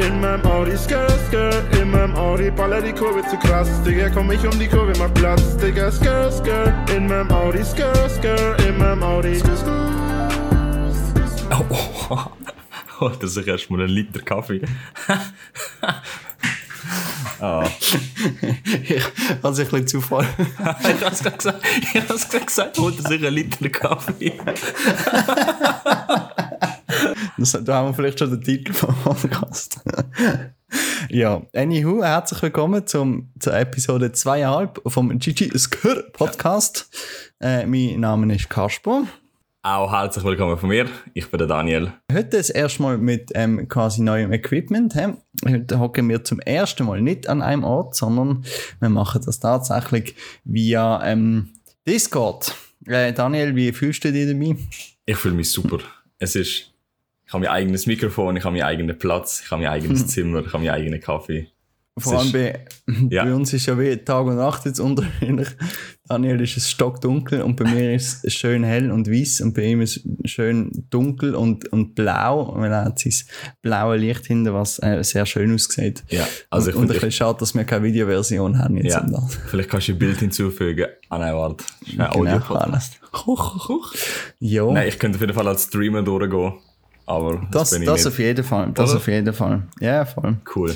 in meinem Audi, skr, skr, in meinem Audi, baller die Kurve zu krass, Digga, komm ich um die Kurve, mach Platz, Digga, skr, skr, in meinem Audi, skr, skr, in meinem Audi. Skr. Oh, oh, oh. das ist erstmal ein Liter Kaffee. Ah. ich habe es ein bisschen Zufall. ich habe es gerade gesagt, ich habe es gerade gesagt, holt sich einen Liter Kaffee. Das, da haben wir vielleicht schon den Titel vom Podcast. ja, anywho, herzlich willkommen zum, zur Episode 2,5 vom Gigi Skr Podcast. Äh, mein Name ist Kasper. Auch herzlich willkommen von mir. Ich bin der Daniel. Heute das erste Mal mit ähm, quasi neuem Equipment. He. Heute hocken wir zum ersten Mal nicht an einem Ort, sondern wir machen das tatsächlich via ähm, Discord. Äh, Daniel, wie fühlst du dich dabei? Ich fühle mich super. Es ist, ich habe mein eigenes Mikrofon, ich habe meinen eigenen Platz, ich habe mein eigenes Zimmer, ich habe meinen eigenen Kaffee. Vor allem bei, Ja. bei uns ist ja wie Tag und Nacht jetzt unterschiedlich. Daniel ist es stockdunkel und bei mir ist es schön hell und weiß und bei ihm ist es schön dunkel und, und blau. Er hat sein blaues Licht hinter, was äh, sehr schön aussieht. Ja, also ich und, und ein bisschen schade, dass wir keine Videoversion haben jetzt. ja, vielleicht kannst du ein Bild hinzufügen. Ah nein, warte. Ein Genau, Audio-Podcast. Huch, huch. Ja, Nein, ich könnte auf jeden Fall als Streamer durchgehen. Aber das, das, das auf jeden Fall. Das Oder? auf jeden Fall. Ja, voll. Cool.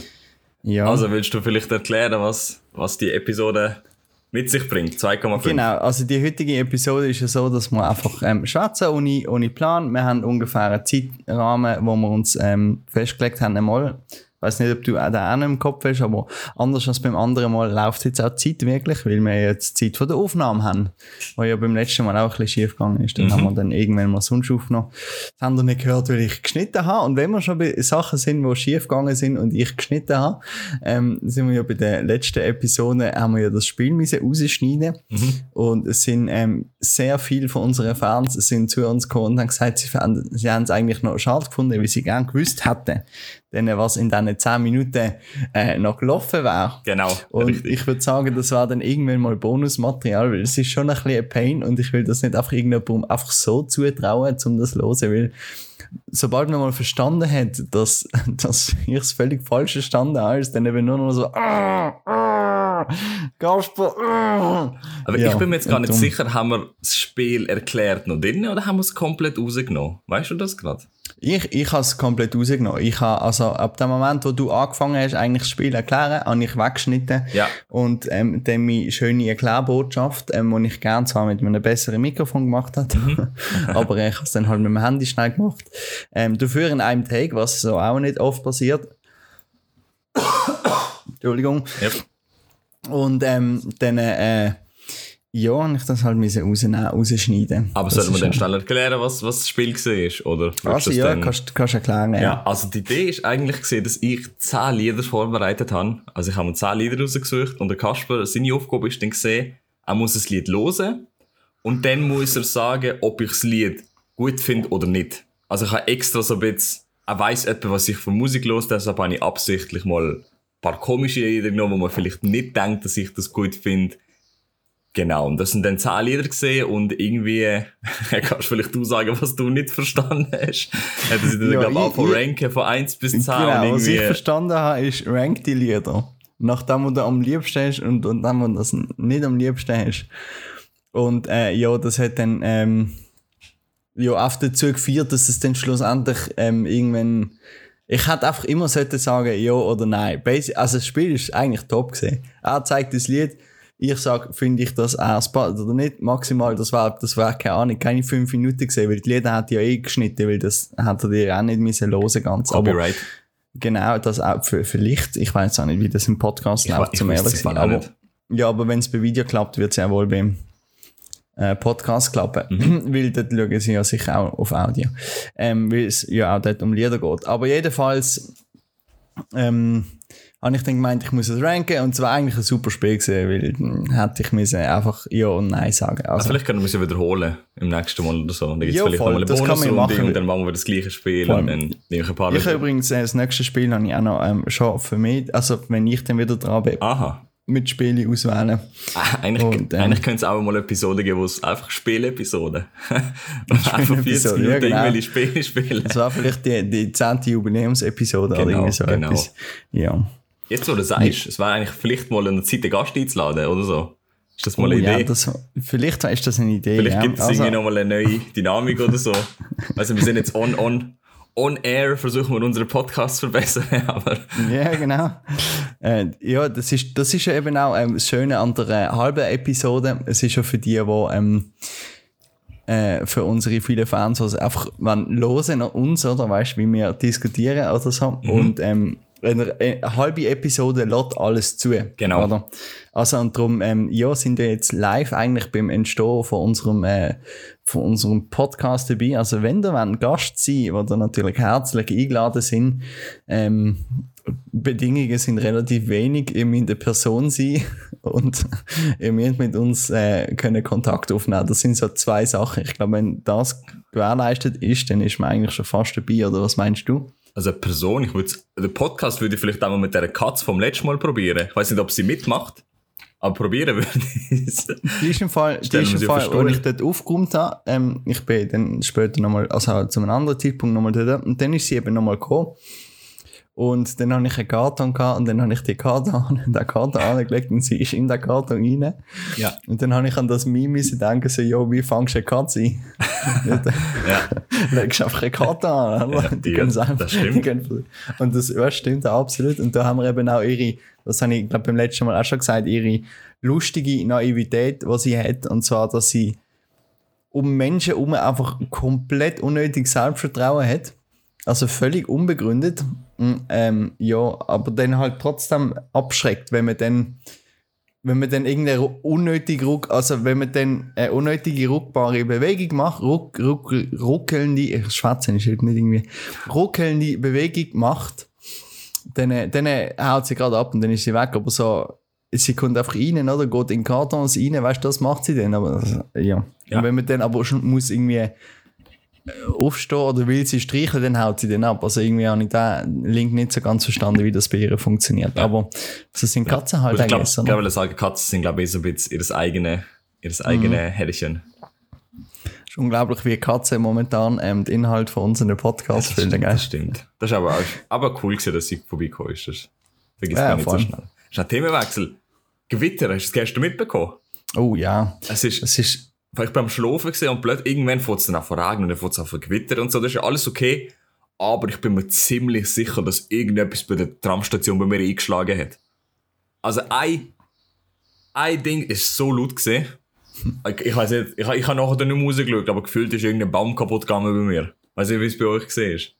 Ja. Also willst du vielleicht erklären, was, was die Episode mit sich bringt? 2,5. Genau, also die heutige Episode ist ja so, dass wir einfach ähm, schwätzen ohne, ohne Plan. Wir haben ungefähr einen Zeitrahmen, wo wir uns ähm, festgelegt haben einmal. Ich weiß nicht, ob du auch den auch noch im Kopf hast, aber anders als beim anderen Mal läuft jetzt auch die Zeit wirklich, weil wir jetzt die Zeit von der Aufnahme haben. Was ja beim letzten Mal auch ein bisschen schief gegangen ist. Dann haben wir dann irgendwann mal sonst aufgenommen. Das haben wir nicht gehört, weil ich geschnitten habe. Und wenn wir schon bei Sachen sind, die schief gegangen sind und ich geschnitten habe, ähm, sind wir ja bei der letzten Episode, haben wir ja das Spiel müssen rausschneiden Und es sind ähm, sehr viele von unseren Fans sind zu uns gekommen und haben gesagt, sie, fanden- sie haben es eigentlich noch schade gefunden, weil sie gern gewusst hätten, denn was in diesen 10 Minuten äh, noch gelaufen wäre. Genau, Und richtig. ich würde sagen, das war dann irgendwann mal Bonusmaterial, weil es ist schon ein bisschen ein Pain und ich will das nicht einfach irgendjemandem einfach so zutrauen, um das zu hören, weil sobald man mal verstanden hat, dass, dass ich es völlig falsch verstanden habe, ist dann eben nur noch so ah, ah, Gasper, ah. Aber Ja, ich bin mir jetzt gar nicht drum- sicher, haben wir das Spiel erklärt noch drin oder haben wir es komplett rausgenommen? Weißt du das gerade? Ich, ich habe es komplett rausgenommen. Ich habe, also ab dem Moment, wo du angefangen hast, eigentlich das Spiel erklären, habe ich weggeschnitten. Ja. Und ähm, dann meine schöne Erklärbotschaft, ähm, die ich gerne zwar mit einem besseren Mikrofon gemacht habe, aber ich habe es dann halt mit dem Handy schnell gemacht. Ähm, dafür in einem Take, was so auch nicht oft passiert. Entschuldigung. Ja. Und ähm, dann, äh, ja, habe ich das halt müssen rausnehmen, rausschneiden. Aber Das sollen wir dann ja- schnell erklären, was, was das Spiel war? Oder Also ja, dann- kannst, kannst du erklären. Ja, also die Idee ist eigentlich gesehen, dass ich 10 Lieder vorbereitet habe. Also ich habe mir 10 Lieder rausgesucht und der Kasper, seine Aufgabe ist dann gesehen, er muss das Lied hören und dann muss er sagen, ob ich das Lied gut finde oder nicht. Also ich habe extra so ein bisschen, er weiss etwa, was ich für Musik los, deshalb habe ich absichtlich mal ein paar komische Lieder genommen, wo man vielleicht nicht denkt, dass ich das gut finde. Genau, und das sind dann 10 Lieder gesehen und irgendwie, kannst du vielleicht du sagen, was du nicht verstanden hast. Hätten sie dann, Ja, glaube ich, auch von ich- ranken von 1 bis 10 Genau, und was ich irgendwie. verstanden habe, ist, rank die Lieder. Nach dem, wo du am liebsten hast und, und dem, wo du das nicht am liebsten hast. Und äh, ja, das hat dann ähm, ja, auch dazu geführt, dass es dann schlussendlich ähm, irgendwann. Ich hätte einfach immer sagen, ja oder nein. Basi- Also das Spiel ist eigentlich top gesehen. Er zeigt das Lied, ich sage, finde ich das auch spannend oder nicht. Maximal, das war, das war keine Ahnung, keine fünf Minuten gesehen, weil die Lieder hat ja eh geschnitten, weil das hat er dir auch nicht müssen hören ganz. Aber Copyright. Genau, das auch für, vielleicht. Ich weiß auch nicht, wie das im Podcast Ich, läuft, zum ehrlich es sein. Aber, nicht. ja, aber wenn es bei Video klappt, wird es ja wohl beim äh, Podcast klappen. Mhm. weil dort schauen sie ja sicher auch auf Audio. Ähm, weil es ja auch dort um Lieder geht. Aber jedenfalls ähm, habe ich dann gemeint, ich muss es ranken und es war eigentlich ein super Spiel gewesen, weil dann hätte ich müssen einfach Ja und Nein sagen. Also Also, vielleicht können wir es ja wiederholen im nächsten Mal oder so. Dann gibt es vielleicht voll, nochmal eine das kann man Bonusrunde machen. und dann machen wir das gleiche Spiel Voll. und dann nehme ich ein paar ich habe übrigens äh, das nächste Spiel habe ich auch noch ähm, schon für mich, also wenn ich dann wieder dran bin, Aha. Mit Spielen auswählen. Ah, Eigentlich, Und, ähm, eigentlich könnte es auch mal Episoden geben, wo es einfach Spielepisoden. einfach 40 Spielepisoden, ja, Minuten genau. irgendwelche Spiele spielen. Das war vielleicht die, die 10. Jubiläumsepisode oder Genau, irgendwie so genau. etwas. Ja. Jetzt, wo du sagst, es wäre eigentlich vielleicht mal der Zeit, einen Gast einzuladen, oder so. Ist das mal Oh, eine ja, Idee? das, vielleicht ist das eine Idee. Vielleicht ja. gibt es Also- irgendwie nochmal eine neue Dynamik oder so. Also wir sind jetzt on, on, air, versuchen wir unseren Podcast zu verbessern, aber Ja, genau. Äh, ja, das ist, das ist ja eben auch ähm, das Schöne an der äh, halben Episode. Es ist ja für die, die ähm, äh, für unsere vielen Fans, also einfach wenn hören an uns, oder weißt wie wir diskutieren oder so. Mhm. Und ähm, eine, eine halbe Episode lädt alles zu. Genau. Oder? Also und darum, ähm, ja, sind wir jetzt live eigentlich beim Entstehen von unserem, äh, von unserem Podcast dabei. Also wenn ihr ein Gast sein, wo ihr natürlich herzlich eingeladen sind, ähm, Bedingungen sind relativ wenig. Ihr müsst eine Person sein und ihr müsst mit uns äh, können Kontakt aufnehmen. Das sind so zwei Sachen. Ich glaube, wenn das gewährleistet ist, dann ist man eigentlich schon fast dabei. Oder was meinst du? Also eine Person, ich würde den Podcast würde ich vielleicht auch mal mit der Katze vom letzten Mal probieren. Ich weiß nicht, ob sie mitmacht, aber probieren würde ich es. Die ist im Fall, die ist im Fall wo ich dort aufgeräumt habe, ähm, ich bin dann später nochmal, also zu einem anderen Zeitpunkt nochmal dort, und dann ist sie eben nochmal gekommen. Und dann habe ich einen Karton gehabt und dann habe ich die Karton, den Karton angelegt und sie ist in den Karton rein. Ja. Und dann habe ich an das müssen denken, so, jo, wie fangst du eine Katze ein? Ja. legst einfach eine Karte an. Ja, die können selber- das stimmt. können- und das ja, stimmt absolut. Und da haben wir eben auch ihre, das habe ich glaube beim letzten Mal auch schon gesagt, ihre lustige Naivität, die sie hat. Und zwar, dass sie um Menschen herum einfach komplett unnötig Selbstvertrauen hat. Also völlig unbegründet. Ähm, ja, aber dann halt trotzdem abschreckt, wenn man dann wenn man dann irgendeine unnötige Ruck, also wenn man dann eine unnötige ruckbare Bewegung macht, ruck, ruck, ruckelnde, ich schwätze nicht, nicht irgendwie, ruckelnde Bewegung macht, dann, äh, dann äh, haut sie gerade ab und dann ist sie weg, aber so, sie kommt einfach rein, oder, geht in Kartons rein, weißt du, das macht sie dann, aber, äh, ja. Ja. Und wenn man dann aber schon muss irgendwie äh, aufstehen oder will sie streicheln, dann haut sie den ab. Also irgendwie habe ich den Link nicht so ganz verstanden, wie das bei ihr funktioniert. Aber so sind Katzen halt Und ich glaube, eigentlich. ich sagen, Katzen sind, glaube ich, so ein bisschen ihr eigene, ihr eigene Mhm. Herrchen. Es ist unglaublich, wie Katzen momentan ähm, den Inhalt von unseren Podcasts füllen? Das stimmt. Das ist aber, auch, aber cool gewesen, dass sie vorbeigekommen ist. Das vergisst Ja, man nicht so schnell. Das ist ein Themenwechsel. Gewitter, hast du das gestern mitbekommen? Oh ja, Es ist, es ist, ich beim Schlafen gesehen und plötzlich irgendwann fängt es dann auch von Regen und dann fängt es auch von Gewitter und so. Das ist ja alles okay. Aber ich bin mir ziemlich sicher, dass irgendetwas bei der Tramstation bei mir eingeschlagen hat. Also ein, ein Ding ist so laut gesehen. Ich, ich weiß nicht, ich, ich habe nachher nicht mehr rausgeschaut, aber gefühlt ist irgendein Baum kaputt gegangen bei mir. Weiß nicht, wie es bei euch gesehen ist.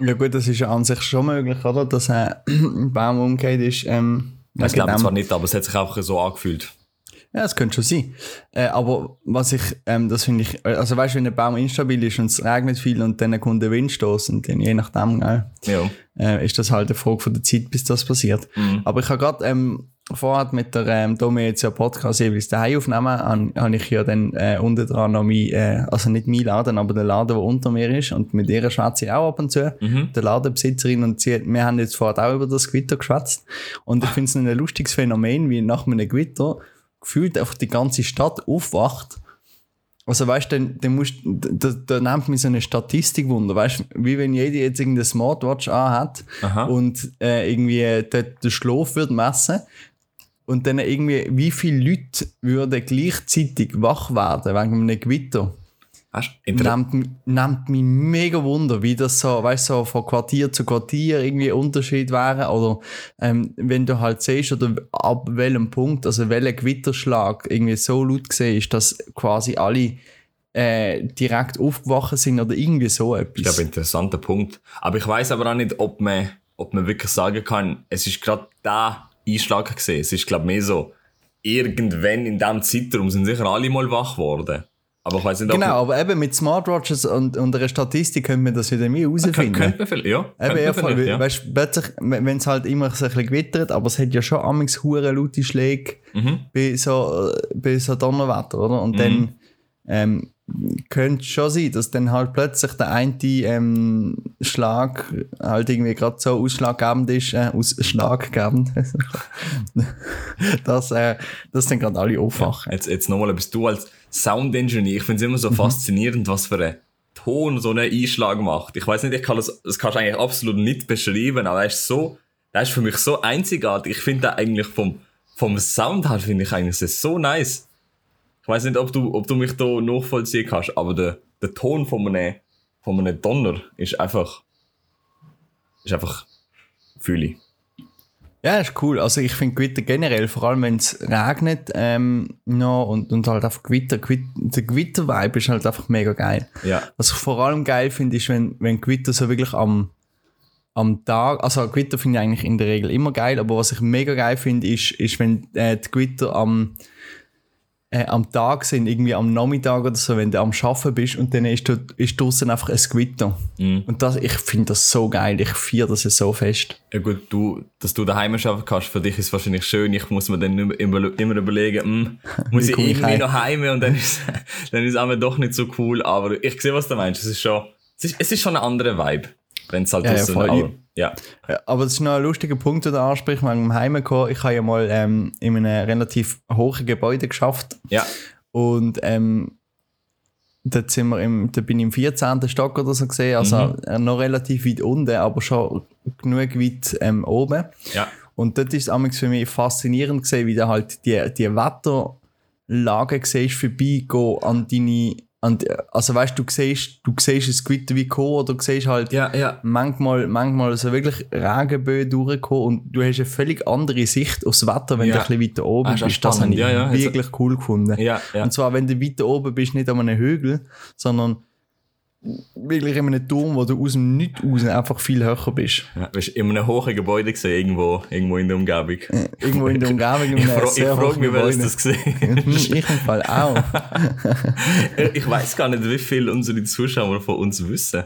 ja gut, das ist ja an sich schon möglich, oder? Dass ein Baum umgeht ist, ähm, Ich glaube zwar nicht, aber es hat sich einfach so angefühlt. Ja, das könnte schon sein. Äh, aber was ich, ähm, das finde ich, also weißt du, wenn ein Baum instabil ist und es regnet viel und dann kommt der Windstoß und dann je nachdem, gell, Ja. äh, ist das halt eine Frage von der Zeit, bis das passiert. Mhm. Aber ich habe gerade ähm, vorher mit der, ähm, wir jetzt ja Podcast jeweils daheim aufnehmen, habe hab ich ja dann äh, unten dran noch mein, äh, also nicht mein Laden, aber der Laden, der unter mir ist und mit ihrer schwätze ich auch ab und zu, Mhm. der Ladenbesitzerin und sie, wir haben jetzt vorher auch über das Gewitter geschwätzt und ich finde es ein lustiges Phänomen, wie nach einem Gewitter gefühlt einfach die ganze Stadt aufwacht also weißt du, dann, dann musst, da, da nimmt mich so eine Statistik wunder, weißt wie wenn jeder jetzt irgendeine Smartwatch anhat Aha. und äh, irgendwie der, der Schlaf wird messen und dann irgendwie, wie viele Leute würden gleichzeitig wach werden wegen einem Gewitter. Du Inter Nimmt, nimmt mich mega Wunder, wie das so, weißt so von Quartier zu Quartier irgendwie Unterschied wäre. Oder ähm, wenn du halt siehst, oder ab welchem Punkt, also welcher Gewitterschlag irgendwie so laut gesehen ist, dass quasi alle äh, direkt aufgewacht sind oder irgendwie so Ich etwas. glaube, interessanter Punkt. Aber ich weiß aber auch nicht, ob man, ob man wirklich sagen kann, es ist gerade da Einschlag gesehen. Es ist, glaube ich, mehr so, irgendwann in diesem Zeitraum sind sicher alle mal wach geworden. Aber ich weiß nicht, ob Genau, aber eben mit Smartwatches und, und einer Statistik könnte man das wieder mehr könnte, herausfinden. könnte man vielleicht, ja. Eben, ja, voll, vielleicht, ja. weißt du, plötzlich, wenn es halt immer so ein bisschen gewittert, aber es hat ja schon amigs hure laute Schläge Mhm. bei so, bei so Donnerwetter, oder? Und Mhm. dann, ähm, könnte schon sein, dass dann halt plötzlich der eine ähm, Schlag halt irgendwie gerade so ausschlaggebend ist, äh, ausschlaggebend, dass, äh, dass dann gerade alle aufwachen. Jetzt, jetzt nochmal, bist du als Sound Engineer, ich finde es immer so faszinierend, was für ein Ton so einen Einschlag macht. Ich weiß nicht, ich kann das, das kannst du eigentlich absolut nicht beschreiben, aber er ist so, er ist für mich so einzigartig. Ich finde eigentlich vom, vom Sound her finde ich eigentlich so nice. Ich weiß nicht, ob du, ob du mich da nachvollziehen kannst, aber der, der Ton von einem, von einem Donner ist einfach, ist einfach, fühle ich. Ja, ist cool. Also ich finde Gewitter generell, vor allem wenn es regnet ähm, noch und, und halt einfach Gewitter, Gewitter der Gewitter-Vibe ist halt einfach mega geil. Ja. Was ich vor allem geil finde, ist, wenn, wenn Gewitter so wirklich am, am Tag, also Gewitter finde ich eigentlich in der Regel immer geil, aber was ich mega geil finde, ist, ist wenn äh, die Gewitter am, äh, am Tag sind, irgendwie am Nachmittag oder so, wenn du am Arbeiten bist und dann ist, ist draußen einfach ein Gewitter. Mhm. Und das, ich finde das so geil, ich feiere das so fest. Ja gut, du, dass du daheim arbeiten kannst, für dich ist es wahrscheinlich schön. Ich muss mir dann immer, immer, überlegen, hm, muss ich ich irgendwie heim? noch heim und dann ist, dann ist es doch nicht so cool. Aber ich sehe, was du meinst. Es ist schon, es ist, es ist schon eine andere Vibe. Wenn es halt Ja, ja, voll. aber, ja. Ja, aber das ist noch ein lustiger Punkt, den du ansprichst, wegen dem Heimkommen. Ich habe ja mal ähm, in einem relativ hohen Gebäude geschafft Ja. und ähm, dort sind wir im, da bin ich im 14. Stock oder so gesehen, also Mhm. äh, noch relativ weit unten, aber schon genug weit ähm, oben. Ja. Und dort ist es für mich faszinierend gesehen, wie du halt die, die Wetterlage siehst, vorbeigehen an deine, an die, also weißt du, siehst, du siehst ein Gewitter wie kommen oder du siehst halt Ja, ja. manchmal, manchmal so wirklich Regenböen durchkommen und du hast eine völlig andere Sicht aufs Wetter, wenn Ja. du ein bisschen weiter oben Ah, bist. Das habe spannend. ich. Also- wirklich cool gefunden. Und zwar, wenn du weiter oben bist, nicht an einem Hügel, sondern wirklich in einem Turm, wo du aus dem Nichts raus einfach viel höher bist. ja. Du hast in einem hohen Gebäude gesehen, irgendwo, irgendwo in der Umgebung. Irgendwo in der Umgebung, in Ich, fra ich frage mich, wer das gesehen Hm, Ich im Fall auch. Ich weiß gar nicht, wie viel unsere Zuschauer von uns wissen.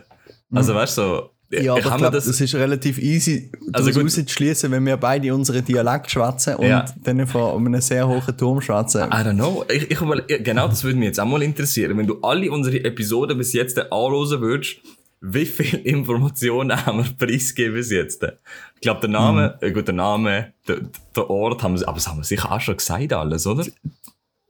Also weißt du, so, Mhm. Ja, aber ich glaub, das, das ist relativ easy Also rauszuschließen, wenn wir beide unseren Dialekt schwätzen und Ja. dann von einem sehr hohen Turm schwätzen. I don't know. Ich, ich, genau, das würde mich jetzt auch mal interessieren. Wenn du alle unsere Episoden bis jetzt anhören würdest, wie viel Informationen haben wir preisgegeben bis jetzt? Ich glaube, der Name, Mhm. äh, gut, der Name, der, der Ort haben wir, aber das haben wir sicher auch schon gesagt alles, oder?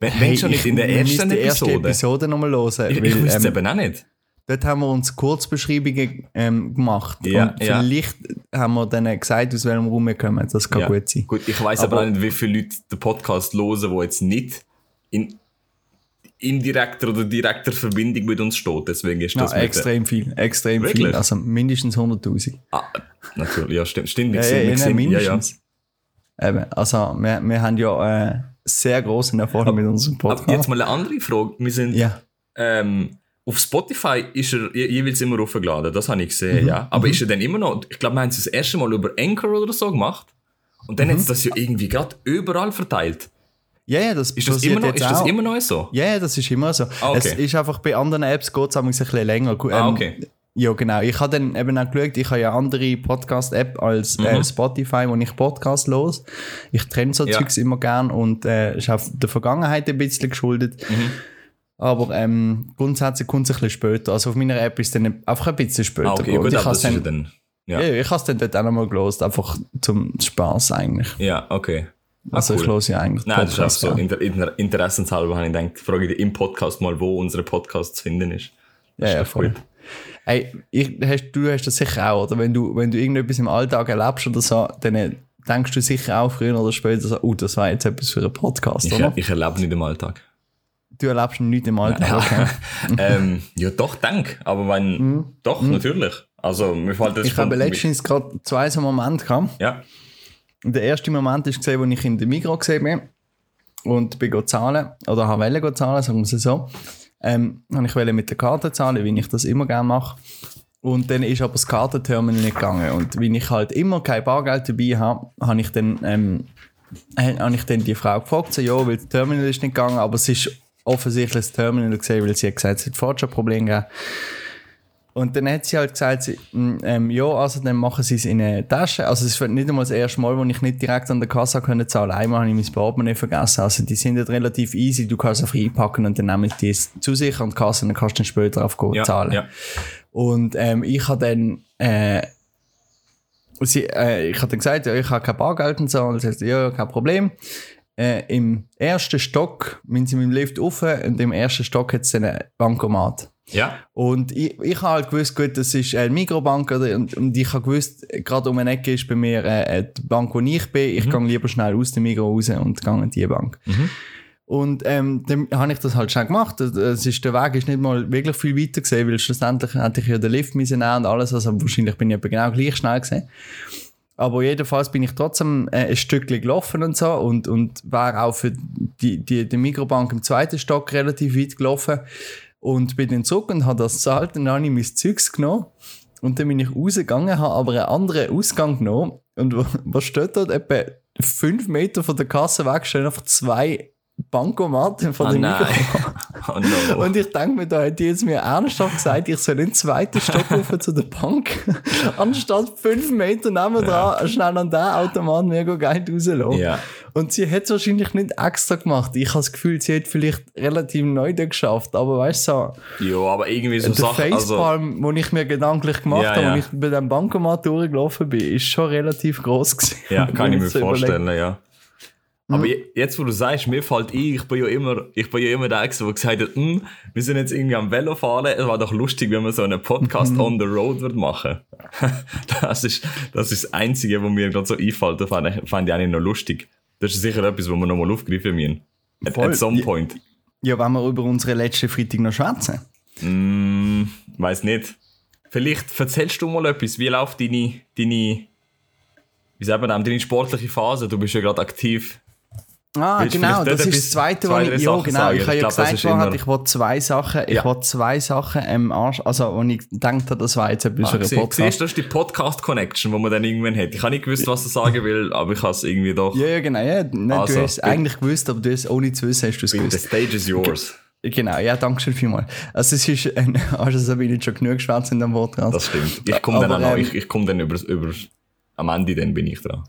Wenn, Hey, wenn schon nicht ich- in der ersten müssen die erste Episode. Episode nochmal hören. Ich, ich weil, wüsste es ähm, eben auch nicht. Dort haben wir uns Kurzbeschreibungen ähm, gemacht. Ja, und ja. vielleicht haben wir dann gesagt, aus welchem Raum wir kommen. Das kann Ja. gut sein. Gut, ich weiß aber, Aber- auch nicht, wie viele Leute den Podcast hören, die jetzt nicht in indirekter oder direkter Verbindung mit uns steht. Deswegen ist Ja, das der- extrem viel. Extrem Wirklich? viel. Also mindestens 100.000. Ah, natürlich, ja, stimmt. Stimmt, wir Ja, ja, ja, sehen- ja, ja. mindestens. Eben, also wir, wir haben ja äh, sehr großen Erfolg mit unserem Aber Podcast. jetzt mal eine andere Frage. Wir sind, ja. ähm, auf Spotify ist er je, jeweils immer hochgeladen, das habe ich gesehen, Mhm. ja. Aber ist er dann immer noch, ich glaube, wir haben es das erste Mal über Anchor oder so gemacht. Und dann hat Mhm. es das ja irgendwie gerade überall verteilt. Ja, ja, das Ist das, immer noch, ist das auch. immer noch so? Ja, ja, das ist immer so. Ah, okay. Es ist einfach bei anderen Apps geht es ein bisschen länger. Ah, ähm, okay. Ja, genau. Ich habe dann eben auch geschaut, ich habe ja andere Podcast-App als Mhm. äh, Spotify, wo ich Podcast los. Ich trenne so Ja. Zeugs immer gern und äh, ist auf der Vergangenheit ein bisschen geschuldet. Mhm. Aber ähm, grundsätzlich kommt es ein bisschen später. Also auf meiner App ist es dann einfach ein bisschen später. Ah, okay, gut, ich aber habe das ist ja dann, dann. Ja, ja. ich habe es dann dort auch nochmal gelost, einfach zum Spaß eigentlich. ja okay. Ah, Also ich cool. los ja eigentlich Nein, das ist auch so. Inter Inter Interessenshalber habe ich gedacht, frage ich dich im Podcast mal, wo unsere Podcast zu finden ist. Ja, ja, doch voll. gut. Hey, ich, hast, du hast das sicher auch, oder? Wenn du, wenn du irgendetwas im Alltag erlebst oder so, dann denkst du sicher auch früher oder später so, oh, das war jetzt etwas für einen Podcast, Ich, oder? ich erlebe nicht im Alltag. Du erlebst nichts im Alltag, okay. ähm, ja, doch, denk. Aber wenn, doch, natürlich. Also, mir fällt das Mhm. Ich habe letztens gerade zwei so Momente gehabt. Ja, Und der erste Moment ist gesehen, wo ich in der Migros gesehen bin und bin zahlen, oder habe wollen go zahlen, sagen wir es so. Ähm, habe ich wollte mit der Karte zahlen, wie ich das immer gerne mache. Und dann ist aber das Kartenterminal nicht gegangen. Und wenn ich halt immer kein Bargeld dabei habe, habe ich dann, ähm, äh, habe ich dann die Frau gefragt, so, ja, weil das Terminal ist nicht gegangen, aber es ist offensichtlich das Terminal gesehen, weil sie hat gesagt, es hat vorher schon ein Problem gegeben. Und dann hat sie halt gesagt, sie, mm, ähm, ja, also dann machen sie es in eine Tasche. Also es ist nicht einmal das erste Mal, wo ich nicht direkt an der Kasse können zahlen Einmal habe ich mein Portemonnaie vergessen. Also die sind halt relativ easy, du kannst einfach einpacken und dann nehmen die es zu sich an die Kasse und dann kannst du dann später gehen, Ja, zahlen. ja. Und ähm, ich habe dann, äh, sie, äh, ich habe dann gesagt, ja, ich habe kein Bargeld und so. Und sie ja, ja, kein Problem. Äh, Im ersten Stock, wenn sie mit dem Lift rauf und im ersten Stock hat es einen Bankomat. Ja. Und ich, ich habe halt gewusst, gut, das ist eine Mikrobank oder, und, und ich habe gewusst, gerade um eine Ecke ist bei mir äh, die Bank, wo ich bin. Ich gehe lieber schnell aus dem Mikro raus und gehe in die Bank. Und ähm, dann habe ich das halt schnell gemacht. Es ist, der Weg ist nicht mal wirklich viel weiter gesehen, weil schlussendlich hätte ich ja den Lift müssen und alles. Also wahrscheinlich bin ich genau gleich schnell gesehen. Aber jedenfalls bin ich trotzdem äh, ein Stückchen gelaufen und so und, und war auch für die, die, die Mikrobank im zweiten Stock relativ weit gelaufen und bin dann zurück und habe das gezahlt und dann habe ich mein Zeugs genommen und dann bin ich rausgegangen, habe aber einen anderen Ausgang genommen und was steht dort? Etwa fünf Meter von der Kasse weg stehen einfach zwei Bankomaten von Oh der nein. Mikrobank. Oh no. Und ich denke mir, da hat die jetzt mir ernsthaft gesagt, ich soll in den zweiten Stock rufen zu der Bank, anstatt fünf Meter nebenan schnell an den Automaten mir Geld rauslassen. Ja. Und sie hat es wahrscheinlich nicht extra gemacht. Ich habe das Gefühl, sie hat vielleicht relativ neu da geschafft. Aber weißt du, so, Ja, aber irgendwie so der Sachen. Also, Facepalm, wo ich mir gedanklich gemacht Ja, habe, ja. wo ich bei dem Bankomat durchgelaufen bin, ist schon relativ groß gewesen. ja, kann ich mir vorstellen, ja. Aber je- jetzt, wo du sagst, mir fällt ein, ich bin ja immer, ich bin ja immer der, der gesagt hat, hm, wir sind jetzt irgendwie am Velo fahren, es war doch lustig, wenn man so einen Podcast Mhm. on the road wird machen. das ist, das ist das Einzige, was mir gerade so einfällt, das fand ich, fand ich eigentlich noch lustig. Das ist sicher etwas, was wir nochmal aufgreifen müssen. At, Voll. at some point. Ja, wenn wir über unsere letzte Freitag noch schwätzen. Mm, weiß nicht. Vielleicht erzählst du mal etwas. Wie läuft deine, deine, wie sagt man deine sportliche Phase? Du bist ja gerade aktiv. Ah, Willst genau, das ist das zweite, zwei, was ich, ja, genau, sagen? ich habe Ich ja gesagt, vorher, ich wollte zwei Sachen, ich Ja. wollte zwei Sachen im Arsch, also, wo ich gedacht habe, das war jetzt etwas für einen Siehst Podcast. du, das ist die Podcast-Connection, die man dann irgendwann hat. Ich habe nicht gewusst, was er sagen will, aber ich habe es irgendwie doch. Ja, ja, genau, ja, nicht, Also, du hast es bitte. eigentlich gewusst, aber du hast, ohne zu wissen, hast du es The gewusst. stage is yours. Genau, ja, danke schön vielmals. Also es ist, ein, also so bin ich schon genug geschwätzt in dem Podcast. Das stimmt. Ich komme dann noch, ähm, ich, ich komme dann über, über, am Ende dann bin ich dran.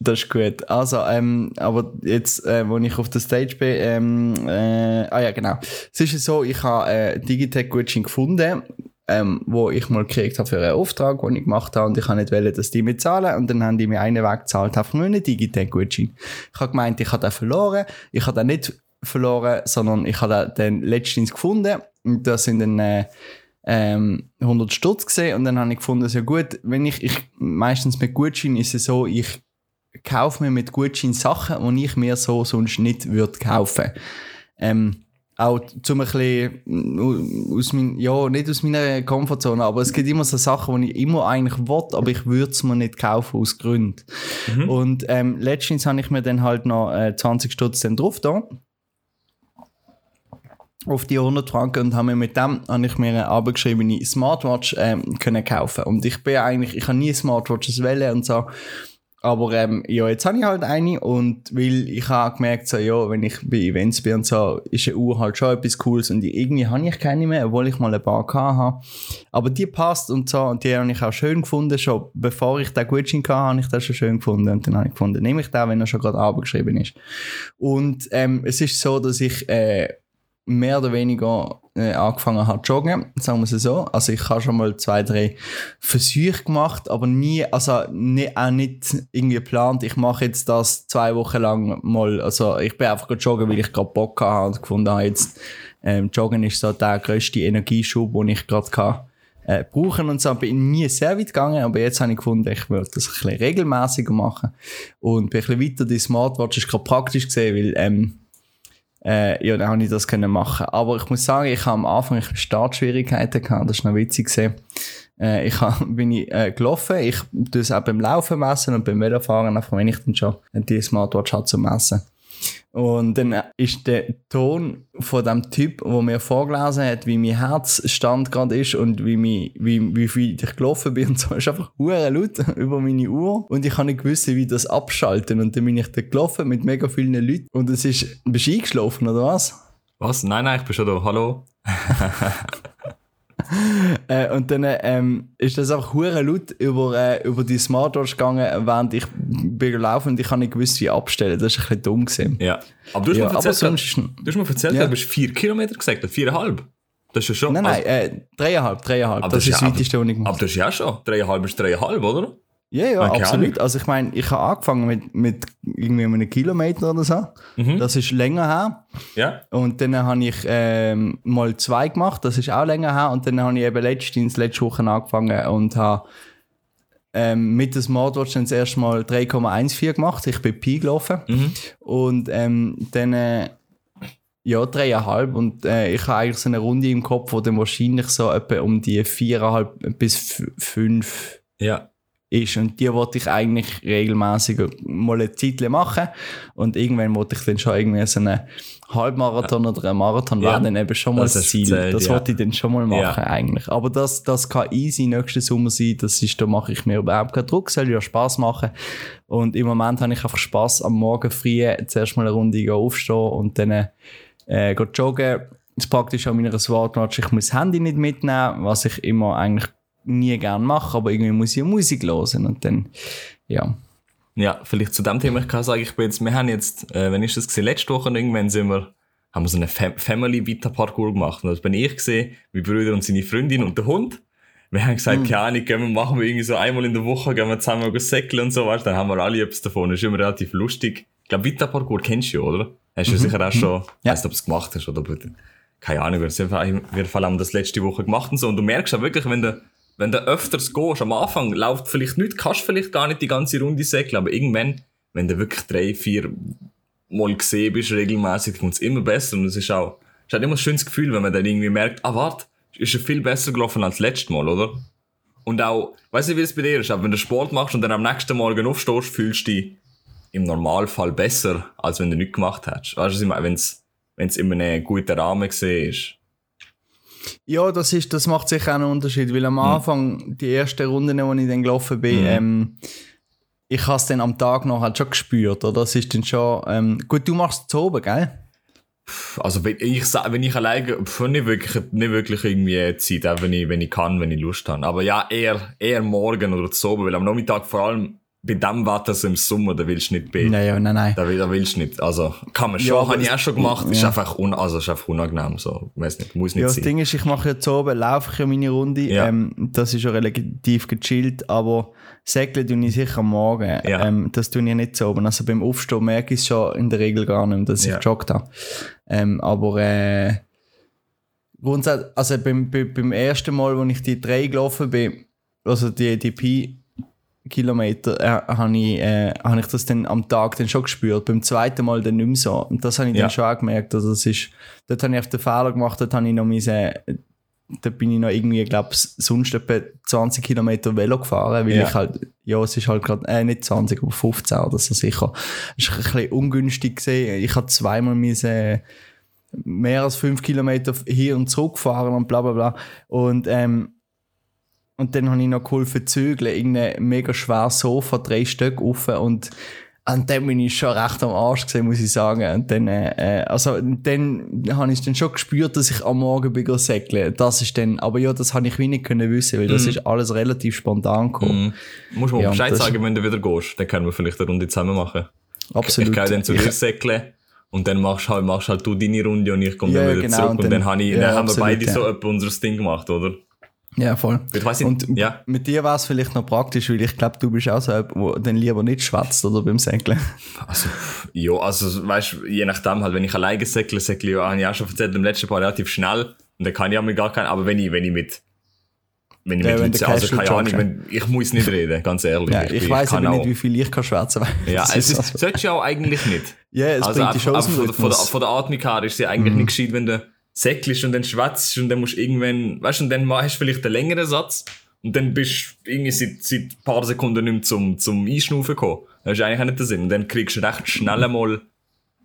Das ist gut. Also, ähm, aber jetzt, äh, wo ich auf der Stage bin, ähm, äh, ah ja, genau. Es ist ja so, ich habe äh, Digitech-Gutschein gefunden, ähm, wo ich mal gekriegt habe für einen Auftrag, den ich gemacht habe und ich habe nicht wollen, dass die mir zahlen und dann haben die mir einen Weg gezahlt, einfach nur einen Digitech-Gutschein. Ich habe gemeint, ich habe den verloren. Ich habe den nicht verloren, sondern ich habe den, letztens gefunden und das sind dann äh, ähm, 100 Stutz gesehen und dann habe ich gefunden, so gut, wenn ich, ich meistens mit Gutschein ist es so, ich kaufe mir mit Gutschein Sachen, die ich mir so sonst nicht würde kaufen. Ähm, auch zum ein bisschen mm, aus mein, ja, nicht aus meiner Komfortzone, aber es gibt immer so Sachen, die ich immer eigentlich will, aber ich würde es mir nicht kaufen aus Gründen. Und ähm, letztens habe ich mir dann halt noch äh, 20 Stutz dann drauf da auf die 100 Franken und habe mir mit dem habe ich mir eine abgeschriebene Smartwatch ähm, können kaufen und ich bin eigentlich ich habe nie Smartwatches wählen und so aber ähm, ja jetzt habe ich halt eine und weil ich habe gemerkt so ja wenn ich bei Events bin und so ist eine Uhr halt schon etwas Cooles und irgendwie habe ich keine mehr obwohl ich mal ein paar habe. Aber die passt und so und die habe ich auch schön gefunden. Schon bevor ich den Gutschein hatte habe ich das schon schön gefunden und dann habe ich gefunden. Nehme ich den wenn er schon gerade abgeschrieben ist. Und ähm, es ist so dass ich äh, mehr oder weniger äh, angefangen habe zu joggen, sagen wir es so. Also ich habe schon mal zwei, drei Versuche gemacht, aber nie, also nie, auch nicht irgendwie geplant, ich mache jetzt das zwei Wochen lang mal, also ich bin einfach joggen, weil ich gerade Bock hatte und gefunden habe, jetzt ähm, Joggen ist so der grösste Energieschub, den ich gerade kann. Äh, brauchen und so bin nie sehr weit gegangen, aber jetzt habe ich gefunden, ich würde das ein bisschen regelmäßiger machen und bin ein bisschen weiter. Die Smartwatch ist gerade praktisch gesehen, weil ähm, äh, ja, dann habe ich das können machen. Aber ich muss sagen, ich habe am Anfang bisschen Startschwierigkeiten gehabt. Das ist noch witzig gesehen. Äh, ich hab, bin ich, äh, gelaufen. Ich tue es auch beim Laufen messen und beim Velofahren, einfach wenn ich dann schon die Smartwatch habe zum Messen. Und dann ist der Ton von dem Typ, der mir vorgelesen hat, wie mein Herzstand gerade ist und wie, mein, wie, wie viel ich gelaufen bin und so, ist einfach hure laut über meine Uhr. Und ich habe nicht gewusst, wie das abschalten. Und dann bin ich da gelaufen mit mega vielen Leuten. Und es ist, bist du eingeschlafen oder was? Was? Nein, nein, ich bin schon da. Hallo? äh, und dann ähm, ist das auch hure laut über, äh, über die Smartwatch gegangen, während ich bin gelaufen und ich habe nicht gewusst, wie abstellen. Das ist ein bisschen dumm gewesen. Ja. Aber du hast Ja, mir erzählt, sonst- du hast mir erzählt, Ja. du bist vier Kilometer gesagt, viereinhalb. Das ist ja schon. Nein, nein, also- äh, dreieinhalb, dreieinhalb. Aber das, das ist das ja- weiteste, was ich gemacht aber das ist ja schon. Dreieinhalb ist dreieinhalb, oder? Ja, ja, Keine absolut. Also ich meine, ich habe angefangen mit, mit irgendwie einem Kilometer oder so. Mhm. Das ist länger her. Ja. Und dann habe ich ähm, mal zwei gemacht, das ist auch länger her. Und dann habe ich eben letztens, letzte Woche angefangen und habe ähm, mit der Smartwatch dann das erste Mal 3,14 gemacht. Ich bin Pi gelaufen. Und ähm, dann, äh, ja, dreieinhalb. Und äh, ich habe eigentlich so eine Runde im Kopf, wo dann wahrscheinlich so etwa um die viereinhalb bis fünf Ja. Ist. Und die wollte ich eigentlich regelmäßig mal eine Zeit machen. Und irgendwann wollte ich dann schon irgendwie so einen Halbmarathon oder einen Marathon Ja. werden, eben schon mal Das das, Ziel. erzählt, das ja. wollte ich dann schon mal machen Ja. eigentlich. Aber das, das kann easy nächsten Sommer sein. Das ist, da mache ich mir überhaupt keinen Druck. Soll ja Spaß machen. Und im Moment habe ich einfach Spaß am Morgen früh zuerst mal eine Runde aufstehen und dann äh, joggen. Das Praktische an meiner Smartwatch, ich muss das Handy nicht mitnehmen, was ich immer eigentlich nie gern mache, aber irgendwie muss ich ja Musik hören und dann, ja. Ja, vielleicht zu dem Thema, ich kann sagen, ich bin jetzt, wir haben jetzt, äh, wenn ich das gesehen, letzte Woche irgendwann sind wir, haben wir so einen Fam Family Vita Parkour gemacht. Und das bin ich gesehen, mein Bruder und seine Freundin und der Hund. Wir haben gesagt, keine Ahnung, gehen wir, machen wir irgendwie so einmal in der Woche, gehen wir zusammen säckeln und so, weißt, dann haben wir alle etwas davon. Das ist immer relativ lustig. Ich glaube, Vita Parkour kennst du ja, oder? Hast du sicher auch schon, Ja. weißt du, ob du es gemacht hast oder, aber keine Ahnung, jeden Fall haben wir das letzte Woche gemacht und so. Und du merkst auch wirklich, wenn du, wenn du öfters gehst, am Anfang läuft vielleicht nicht, kannst vielleicht gar nicht die ganze Runde säckeln, aber irgendwann, wenn du wirklich drei, vier Mal gesehen bist, regelmäßig, kommt es immer besser und es ist auch, es halt immer ein schönes Gefühl, wenn man dann irgendwie merkt, ah, warte, ist ja viel besser gelaufen als letztes Mal, oder? Und auch, weißt du, wie es bei dir ist, aber wenn du Sport machst und dann am nächsten Morgen aufstehst, fühlst du dich im Normalfall besser, als wenn du nichts gemacht hättest. Weißt du? Wenn's, wenn's in einem guten Rahmen gesehen ist. Ja, das, ist, das macht sicher auch einen Unterschied, weil am Anfang, die ersten Runden, wo ich dann gelaufen bin, Mhm. ähm, ich habe es dann am Tag noch halt schon gespürt, oder? Das ist dann schon, ähm, gut, du machst es zu oben, gell? Also wenn ich, wenn ich alleine, pf, nicht wirklich, nicht wirklich irgendwie Zeit, auch wenn ich, wenn ich kann, wenn ich Lust habe. Aber ja, eher, eher morgen oder zu oben, weil am Nachmittag vor allem bei dem Wetter so im Sommer, da willst du nicht bei. Nein, ja, nein, nein. Da, da willst du nicht. Also, kann man schon, Ja, habe ich das- auch schon gemacht. Ist ja. einfach, un, also, ist einfach unangenehm, so. Weiß nicht, muss nicht Ja, das sein. Ding ist, ich mache zu oben, laufe ich ja meine Runde. Ja. Ähm, das ist ja relativ gechillt, aber Säckeln tue ich sicher am Morgen. Ja. Ähm, das tue ich nicht zu oben. Also beim Aufstehen merke ich es schon in der Regel gar nicht dass ich joggt habe. Ähm, aber äh, grundsätzlich, also beim, beim, ersten Mal, als ich die drei gelaufen bin, also die, die Pi Kilometer, äh, habe ich, äh, hab ich das dann am Tag dann schon gespürt. Beim zweiten Mal dann nicht mehr so. Und das habe ich Ja. dann schon auch gemerkt. Also das ist, dort habe ich auf den Fehler gemacht, dort habe ich noch meine, da bin ich noch irgendwie, glaube ich, sonst etwa 20 Kilometer Velo gefahren, weil Ja. ich halt, ja, es ist halt gerade, äh, nicht 20, aber 15 oder so sicher. Es ist ein bisschen ungünstig gesehen. Ich habe zweimal meine, mehr als 5 Kilometer hier und zurück fahren und bla bla bla. Und, ähm, und dann habe ich noch geholfen zu zügeln, irgendein mega schweres Sofa, drei Stück auf und und dann bin ich schon recht am Arsch gesehen, muss ich sagen. Und dann, äh, äh, also, dann habe ich dann schon gespürt, dass ich am Morgen bin go säckeln. Das ist dann, aber ja, das habe ich wenig können wissen, weil das ist alles relativ spontan gekommen. Mhm. Musst du mir Ja, Bescheid sagen, wenn du wieder gehst. Dann können wir vielleicht eine Runde zusammen machen. Absolut. Ich gehe dann zu dir säckeln. Und dann machst halt, machst halt du deine Runde und ich komme Ja, dann wieder genau, zurück. und Und dann, dann- habe ich, ja, dann haben wir beide ja. so unser Ding gemacht, oder? Ja, voll. Ich Und ja. mit dir war es vielleicht noch praktisch, weil ich glaube, du bist auch so der dann lieber nicht schwätzt oder beim Säckeln. Also, ja, also, weißt du, je nachdem halt, wenn ich alleine säckle, säckle ich, ja, habe ich auch schon erzählt, im letzten Paar relativ schnell. Und dann kann ich auch mit gar keinen, aber wenn ich, wenn ich mit, wenn ich Ja, mit wenn Leuten, du also keine Ahnung, wenn, ich muss nicht reden, ganz ehrlich. Ja, ich, bin- weiß aber auch- nicht, wie viel ich kann schwätzen. Ja, es ist ist, solltest du ja auch eigentlich nicht. Ja, es also bringt dem einfach von, der- von, der, von der Atmung her ist es ja eigentlich nicht gescheit, wenn du säckelst und dann schwätzt und dann musst du irgendwann, weißt du, und dann hast du vielleicht einen längeren Satz und dann bist du irgendwie seit, seit ein paar Sekunden nicht mehr zum, zum Einschnaufen gekommen. Das ist eigentlich auch nicht der Sinn. Und dann kriegst du recht schnell einmal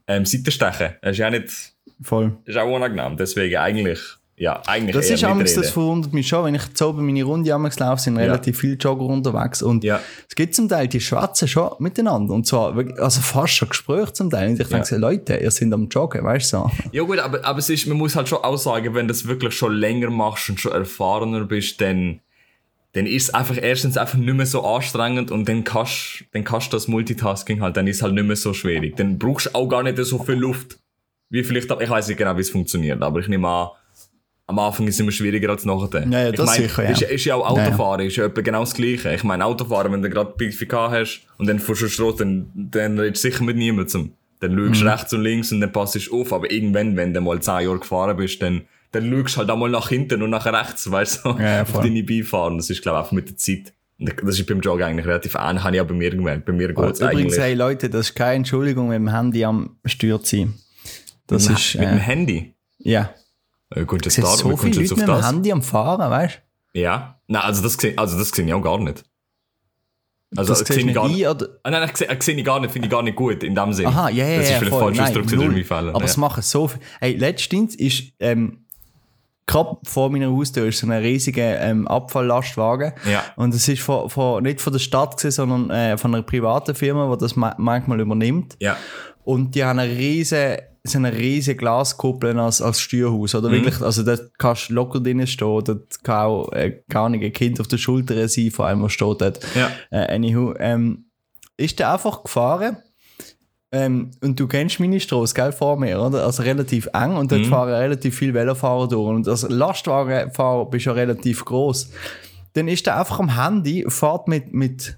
ähm, Seitenstechen. Das ist ja nicht, Voll. das ist auch unangenehm. Deswegen eigentlich, ja, eigentlich Das ist mitreden. das verwundert mich schon, wenn ich so bei meine Runde amigs laufe, sind relativ viele Jogger unterwegs und Ja. es gibt zum Teil, die schwätzen schon miteinander und zwar also fast schon Gespräche zum Teil und ich denke so, Leute, ihr seid am Joggen, weißt du so. Ja gut, aber, aber es ist, man muss halt schon auch sagen, wenn du das wirklich schon länger machst und schon erfahrener bist, dann, dann ist es einfach erstens einfach nicht mehr so anstrengend und dann kannst, dann kannst du das Multitasking halt, dann ist es halt nicht mehr so schwierig. Dann brauchst du auch gar nicht so viel Luft. Wie vielleicht, ich weiß nicht genau, wie es funktioniert, aber ich nehme an, am Anfang ist es immer schwieriger als nachher. Ja, ja, ich das mein, sicher, ja. Ist, ist ja auch Ja, ja. Autofahren, ist ja genau das Gleiche. Ich meine, Autofahren, wenn du gerade PFK hast und dann fährst du Schrot, dann, dann redest du sicher mit niemandem. Dann schaust du Mhm. rechts und links und dann passt du auf. Aber irgendwann, wenn du mal 10 Jahre gefahren bist, dann, dann schaust du halt auch mal nach hinten und nach rechts, weißt du, Ja, ja, auf deine Beifahrer. Das ist, glaube ich, einfach mit der Zeit. Das ist beim Joggen eigentlich relativ ähnlich, habe ich auch bei mir gemerkt. Bei mir geht es Übrigens, eigentlich. hey Leute, das ist keine Entschuldigung, mit dem Handy am Steuer zu sein. Das mit, ist, mit dem äh, Handy. ja. Äh, Gut, das Es sind da, so viele Leute mit auf dem das? Handy am Fahren, weißt du? Ja. Nein, also das sehe also das ich auch gar nicht. Also Das das sehe ich gar nicht oder? Ah, nein, ich sehe, ich gar nicht, finde ich gar nicht gut in dem Sinne. Aha, ja, ja, Das ist vielleicht falsch ausgedrückt in meinen Fällen. Aber ja. es machen so viel. Hey, letztens ist, ähm, gerade vor meiner Haustür ist so ein riesiger ähm, Abfalllastwagen. Ja. Und es ist von, von, nicht von der Stadt gewesen, sondern äh, von einer privaten Firma, die das ma manchmal übernimmt. Ja. Und die haben eine riesige, so eine riesige Glaskuppel als, als Steuerhaus. Mhm. Oder wirklich, also dort kannst du locker drinnen stehen. Dort kann auch äh, gar nicht ein Kind auf der Schulter sein, vor allem, was steht dort. Ja. Äh, anywho, ähm, ist der einfach gefahren. Ähm, und du kennst meine Straße, gell, vor mir, oder? Also relativ eng und Mhm. dort fahren relativ viele Velofahrer durch. Und als Lastwagenfahrer bist du ja relativ groß. Dann ist der einfach am Handy, fährt mit, mit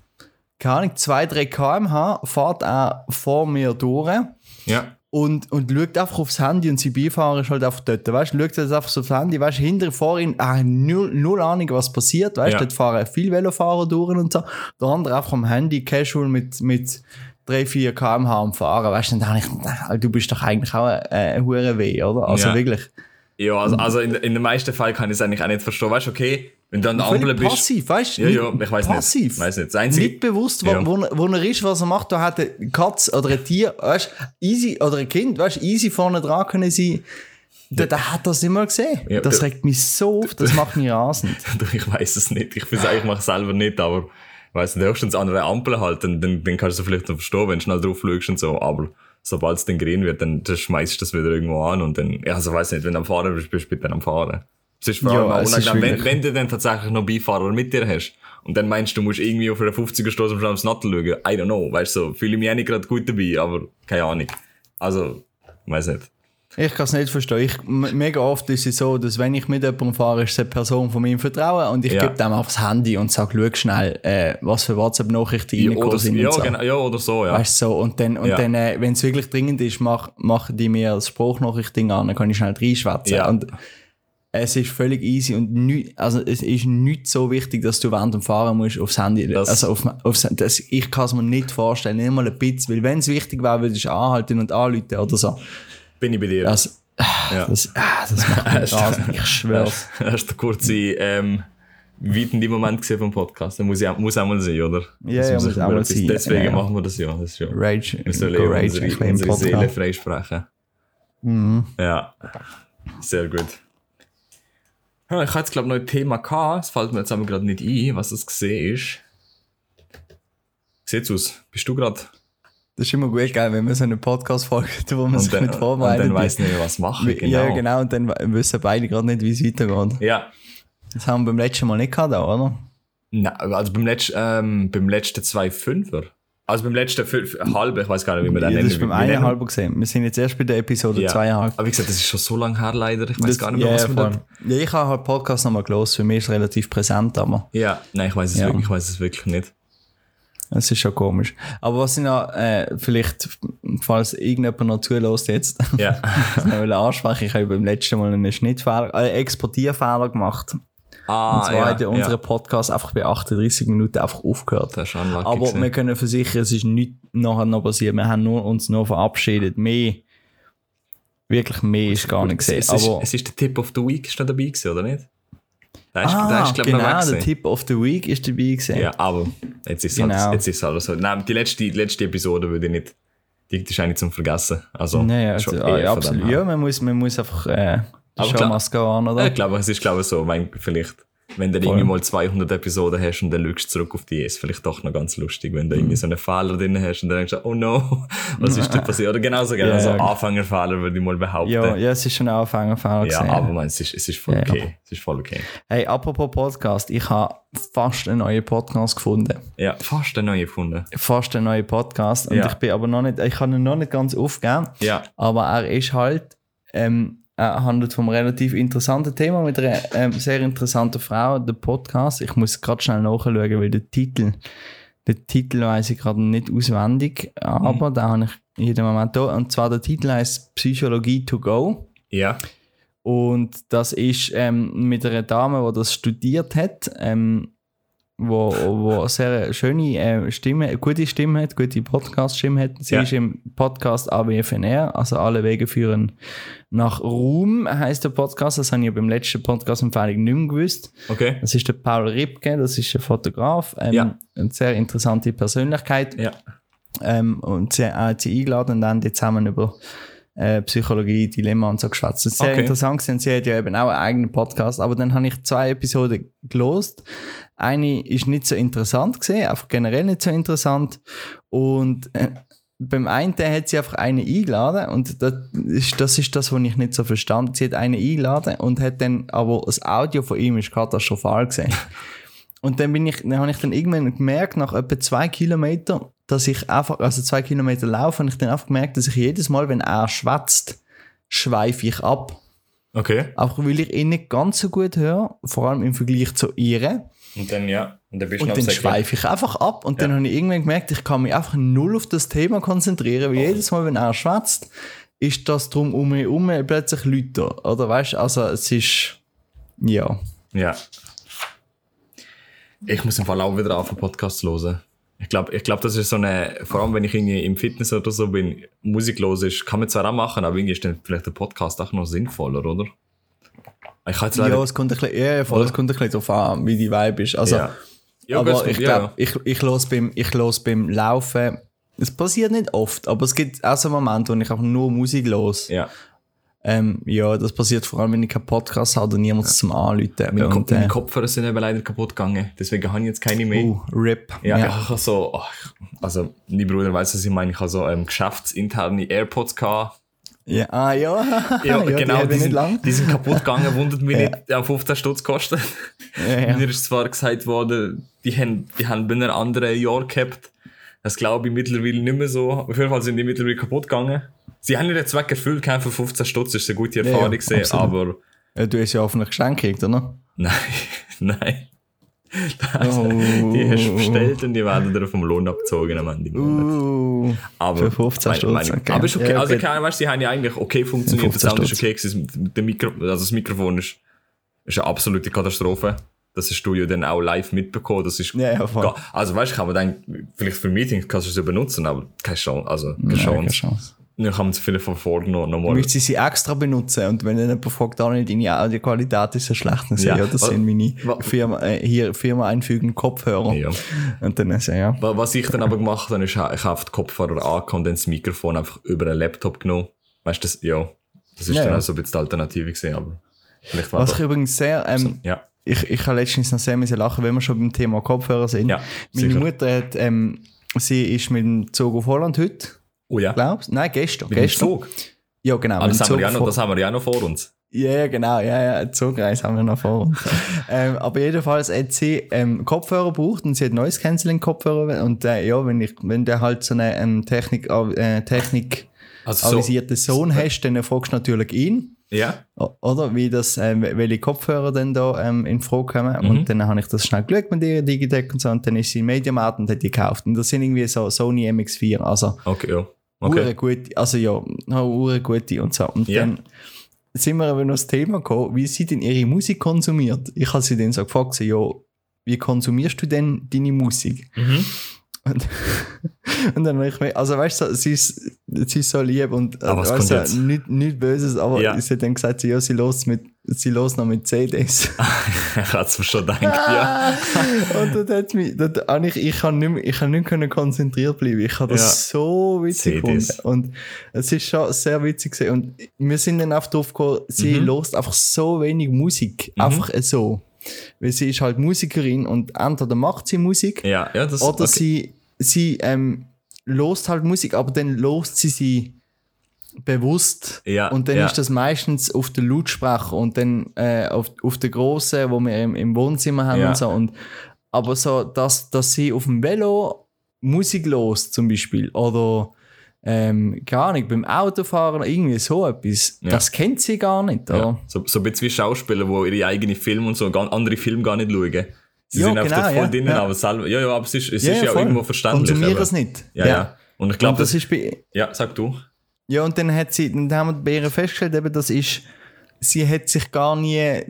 keine Ahnung, 2, 3 km/h, fährt er vor mir durch Ja. Und, und schaut einfach aufs Handy und sein Beifahrer ist halt einfach dort. Weißt du, schaut jetzt einfach so aufs Handy, weißt du, hinter, vor ihm, ah, null, null Ahnung, was passiert, weißt du, Ja. dort fahren viele Velofahrer durch und so. Der andere einfach am Handy, casual mit, mit 3, 4 km/h am Fahren, weißt du, dann denke ich, na, du bist doch eigentlich auch ein, ein hure weh, oder? Also Ja. wirklich. Ja, also, also in, in den meisten Fällen kann ich es eigentlich auch nicht verstehen. Weißt du, okay, wenn du an der Ampel bist. passiv, weißt du? Ja, ja, ich weiß nicht. passiv. Weiß nicht. Das Einzige- Nicht bewusst, wo, Ja. wo, wo er ist, was er macht. Da hat eine Katze oder ein Tier, weißt du, easy, oder ein Kind, weißt du, easy vorne dran können sein. Der, der hat das nicht mal gesehen. Ja, das regt mich so auf, das macht mich rasend. ich weiß es nicht. Ich finde ich mache es selber nicht, aber weißt du, höchstens an einer Ampel halt, dann, dann, dann kannst du vielleicht noch verstehen, wenn du schnell drauf schaust und so, aber sobald es dann grün wird, dann, dann schmeißt du das wieder irgendwo an und dann, ja, also weiß nicht, wenn du am Fahren bist, bist du bitte am Fahren. Es ist vor Ja, allem ist unangenehm, wenn, wenn du dann tatsächlich noch Beifahrer mit dir hast und dann meinst du, du musst irgendwie auf einer 50er Straße am aufs Nattel schauen, I don't know, weißt du, so, fühle ich mich auch nicht gerade gut dabei, aber keine Ahnung. Also, weiß nicht. Ich kann es nicht verstehen. Ich, mega oft ist es so, dass wenn ich mit jemandem fahre, ist es eine Person von meinem Vertrauen und ich Ja. gebe dem einfach das Handy und sage, schau schnell, äh, was für WhatsApp-Nachrichten Ja, reingekommen sind. ja, so. genau, ja, oder so, ja. Weißt du, so, und dann, und Ja. dann äh, wenn es wirklich dringend ist, mach, machen die mir als Spruchnachricht-Ding an, dann kann ich schnell reinschwätzen. Ja. Und es ist völlig easy und nicht, also es ist nicht so wichtig, dass du während dem Fahren musst aufs Handy, Das- also auf, aufs, das, ich kann es mir nicht vorstellen, nicht mal ein bisschen, weil wenn es wichtig wäre, würdest du anhalten und anrufen oder so. Bin ich bei dir. Also, ja. das, ah, das macht mich rasend, ich schwör's. Hast du kurze ähm, weitende Moment gesehen vom Podcast? Der muss, ja, muss auch mal sein, oder? Ja, Das ja, muss muss ich auch mal sein. Deswegen Ja, machen wir das ja. Das ja. Rage, Wir sollen go Rage unsere, unsere Seele Podcast. freisprechen. Mhm. Ja, sehr gut. Ja, ich hatte jetzt, glaube ich, noch ein Thema gehabt. Es fällt mir jetzt aber gerade nicht ein, was das gesehen ist. Sieht's aus? Bist du gerade? Das ist immer gut, gell, wenn man so eine Podcast-Folge hat, wo man sich nicht und vorbereitet. dann weiss nicht mehr, was machen. Genau. Ja, genau, und dann wissen beide gerade nicht, wie es weitergeht. Ja. Das haben wir beim letzten Mal nicht gehabt, oder? Nein, also beim letzten, ähm, beim letzten zwei Fünfer. Also beim letzten fünf, halbe, ich weiß gar nicht, wie man den Ja, das ist beim nennen- eineinhalb gesehen. Wir sind jetzt erst bei der Episode Ja. zweieinhalb. Aber wie gesagt, das ist schon so lange her leider. Ich weiß gar nicht mehr, ja, was voll. dort... Ja, ich habe halt Podcast nochmal gelesen. Für mich ist es relativ präsent, aber Ja, nein, ich weiß es, Ja. wirklich, ich weiß es wirklich nicht. es ist schon komisch. Aber was ich noch, äh, vielleicht, falls irgendjemand noch zulässt jetzt, Ja. noch will ansprechen, ich habe beim letzten Mal einen Schnittfehler, äh, Exportierfehler gemacht. Ah, Und zwar ja, hat ja unser ja. Podcast einfach bei 38 Minuten einfach aufgehört. Das ist Aber gewesen. wir können versichern, es ist nichts nachher noch passiert. Wir haben nur, uns nur verabschiedet. Mehr, wirklich mehr ist gar nicht gesehen. Es ist, Aber, es ist der Tip of the Week ist da dabei gewesen, oder nicht? Da ist, ah, da ist, glaub genau, der. Tip of the Week ist dabei gewesen. Ja, aber jetzt ist es Genau. halt, jetzt ist es halt so. Nein, die letzte, die letzte Episode würde ich nicht, die ist eigentlich zum Vergessen. Also, Naja, schon also, ah, ja, absolut. Ja, man muss, man muss einfach äh, Go on, oder? Ja, ich glaube, es ist glaube so, wenn, vielleicht, wenn du irgendwie mal 200 Episoden hast und dann du zurück auf die, ist vielleicht doch noch ganz lustig, wenn du Mhm. irgendwie so einen Fehler drin hast und dann denkst du, oh no, was ist da passiert? Oder genauso gerne, Ja, so ja. Anfängerfehler würde ich mal behaupten. ja, Ja, ja, es ist schon ein Anfängerfall gewesen. aber man, es ist, es ist voll Ja. okay. Es ist voll okay. Hey, apropos Podcast, ich habe fast einen neuen Podcast gefunden. Ja, fast eine neue gefunden. Fast einen neuen Podcast. Und Ja. ich bin aber noch nicht, ich kann ihn noch nicht ganz aufgeben. Ja, Aber er ist halt, ähm, handelt vom relativ interessanten Thema mit einer ähm, sehr interessanten Frau, der Podcast. Ich muss gerade schnell nachschauen, weil der Titel, den Titel weiß ich gerade nicht auswendig, aber Mhm. da habe ich in jedem Moment da. Und zwar der Titel heißt Psychologie to go. ja, Und das ist ähm, mit einer Dame, die das studiert hat, ähm, wo, wo eine sehr schöne äh, Stimme, gute Stimme hat, gute Podcast-Stimme hat. Sie Ja. ist im Podcast AWFNR, also alle Wege führen nach Ruhm, heißt der Podcast. Das habe ich ja beim letzten Podcast-Empfehlung nicht mehr gewusst. okay. Das ist der Paul Ripke, das ist ein Fotograf, ähm, Ja. eine sehr interessante Persönlichkeit. Ja, Ähm, und sie hat sie eingeladen und dann die zusammen über äh, Psychologie, Dilemma und so geschwätzt. Das ist sehr Okay. interessant gewesen. sie hat ja eben auch einen eigenen Podcast, aber dann habe ich zwei Episoden gelost. Eine ist nicht so interessant gesehen, einfach generell nicht so interessant und äh, beim einen hat sie einfach eine eingeladen und das ist, das ist das, was ich nicht so verstanden. Sie hat eine eingeladen und hat dann, aber das Audio von ihm ist katastrophal gesehen. Und dann bin ich, dann habe ich dann irgendwann gemerkt, nach etwa zwei Kilometern, dass ich einfach, also zwei Kilometer laufe, habe ich dann einfach gemerkt, dass ich jedes Mal, wenn er schwätzt, schweife ich ab. okay. Einfach weil ich ihn nicht ganz so gut höre, vor allem im Vergleich zu ihr. Und dann, ja, und dann Und dann schweife ich einfach ab. Und dann Ja. habe ich irgendwann gemerkt, ich kann mich einfach null auf das Thema konzentrieren, weil jedes Mal, wenn er schwätzt, ist das drum um mich herum plötzlich lauter. Oder weißt du, also es ist, ja. Ja. Ich muss im Fall auch wieder auf einen Podcast zu hören. Ich glaube, ich glaub, das ist so eine, vor allem wenn ich irgendwie im Fitness oder so bin, Musik los ist, kann man zwar auch machen, aber irgendwie ist dann vielleicht der Podcast auch noch sinnvoller, oder? Ich kann jetzt leider, Ja, es kommt ein bisschen, ja, voll, es kommt ein bisschen darauf an, wie die Vibe ist. Also, ja. Ja, aber ich ja, glaube, ich, ich los beim, ich los beim Laufen, es passiert nicht oft, aber es gibt auch so Momente, wo ich einfach nur Musik los. ja. Ähm, ja, das passiert vor allem, wenn ich keinen Podcast habe und niemand zum Anrufen. Meine, Und, Ko meine äh, Kopfhörer sind eben leider kaputt gegangen, deswegen habe ich jetzt keine mehr. uh, RIP. Ja, ja. ich habe so, also, mein Bruder weiß, was ich meine, ich habe so ähm, geschäftsinterne AirPods gehabt. Ja, ah, ja. Ja, die genau, die nicht sind, lang. die sind kaputt gegangen, wundert mich nicht, die haben 15 Stutz gekostet. Ja, ja. Mir ist zwar gesagt worden, die haben, die haben bei einem anderen Jahr gehabt. Das glaube ich mittlerweile nicht mehr so. Auf jeden Fall sind die mittlerweile kaputt gegangen. Sie haben ihren Zweck erfüllt, kein für 15 Stutz, das ist eine gute ja, Erfahrung gesehen, aber Ja, du hast ja hoffentlich gekriegt, oder? nein, nein. Oh. Die hast du bestellt und die werden dir vom Lohn abgezogen am Ende. des Monats. Uh, Aber, Für 15 meine- Stutz, meine- okay. Aber ist okay. Ja, also, okay. keine, weißt, du, sie haben ja eigentlich okay funktioniert. 15 Sound ist okay gewesen. Der Mikro, also das Mikrofon ist, ist eine absolute Katastrophe. Das hast du ja dann auch live mitbekommen. Das ist, Ja, ja, also weißt du, kann man denken, vielleicht für Meetings kannst du es ja benutzen, aber keine Chance. Also, keine ja, keine Chance. Man es vielleicht von vorne noch, noch Du müsstest sie extra benutzen und wenn dann jemand fragt, ah, nicht, deine Audioqualität ist so schlecht, dann ich, Ja. ja, das Wa- sind meine Firma, äh, hier Firma einfügen Kopfhörer. Ja. Und dann ich, ja. Wa- Was ich dann aber gemacht habe, ist, ich habe die Kopfhörer angehabt und dann das Mikrofon einfach über einen Laptop genommen. Weißt du, das, ja. Das ist Ja, dann ja. auch so ein bisschen die Alternative gesehen, aber vielleicht war Was ich übrigens sehr, ähm, ja. ich, ich habe letztens noch sehr müssen lachen, wenn wir schon beim Thema Kopfhörer sind. Ja, Meine sicher. Mutter hat, ähm, sie ist mit dem Zug auf Holland heute, Oh ja. glaubst du? Nein, gestern. Mit dem gestern. Zug. Ja, genau. Ah, mit das, haben wir ja noch, vor- das haben wir ja noch vor uns. Ja, ja, genau, ja, ja, eine Zugreise haben wir noch vor uns. ähm, aber jedenfalls hat sie ähm, Kopfhörer gebraucht und sie hat Noise Cancelling Kopfhörer und äh, ja, wenn ich, wenn du halt so einen ähm, Technik, äh, Technik Also so, avisierten Sohn hast, dann fragst du natürlich ihn, ja, oder, wie das, ähm, welche Kopfhörer denn da ähm, in Frage kommen. Mhm. Und dann habe ich das schnell geschaut mit ihr, Digitec und so, und dann ist sie im Mediamarkt und hat die gekauft. Und das sind irgendwie so Sony MX4, also okay, ja. Okay. Okay. gute, also ja, hure gute und so. Und Ja. dann sind wir aber noch das Thema gekommen, wie sie denn ihre Musik konsumiert. Ich habe sie dann so gefragt, so, ja, wie konsumierst du denn deine Musik? Mhm. Und, und dann habe ich mir, also weißt du, sie ist, sie ist so lieb und äh, Ah, was kommt du, jetzt? nicht, nicht Böses, aber Ja. sie hat dann gesagt, ja, sie los mit, sie los noch mit CDs. ich hatte es mir schon gedacht, ja. und dann hat mich, dort, habe ich, kann nicht mehr, ich kann nicht können konzentriert bleiben. Ich habe das Ja. so witzig CDs. gefunden. Und es ist schon sehr witzig gewesen. Und wir sind dann einfach drauf gekommen, sie Mhm. lost einfach so wenig Musik. Einfach so. Weil sie ist halt Musikerin und entweder macht sie Musik Ja, ja, das oder okay. sie, sie ähm, lost halt Musik, aber dann lost sie sie bewusst. Ja, und dann ja. ist das meistens auf der Lautsprecher und dann äh, auf, auf der großen, wo wir im, im Wohnzimmer haben Ja. und so. Und, aber so, dass, dass sie auf dem Velo Musik lost zum Beispiel oder ähm, keine Ahnung, beim Autofahren irgendwie so etwas, das kennt sie gar nicht. Oder? So, so ein bisschen wie Schauspieler, die ihre eigenen Filme und so, andere Filme gar nicht schauen. Sie Ja, sind einfach genau, voll ja, drinnen, ja. aber selber, ja, ja, aber es ist, es ist ja voll. irgendwo verständlich. Konsumieren es nicht. Ja, ja. Und ich glaube, das das, ist bei, ja, sag du. Ja, und dann hat sie, dann haben wir bei ihr festgestellt, eben, das ist, sie hat sich gar nie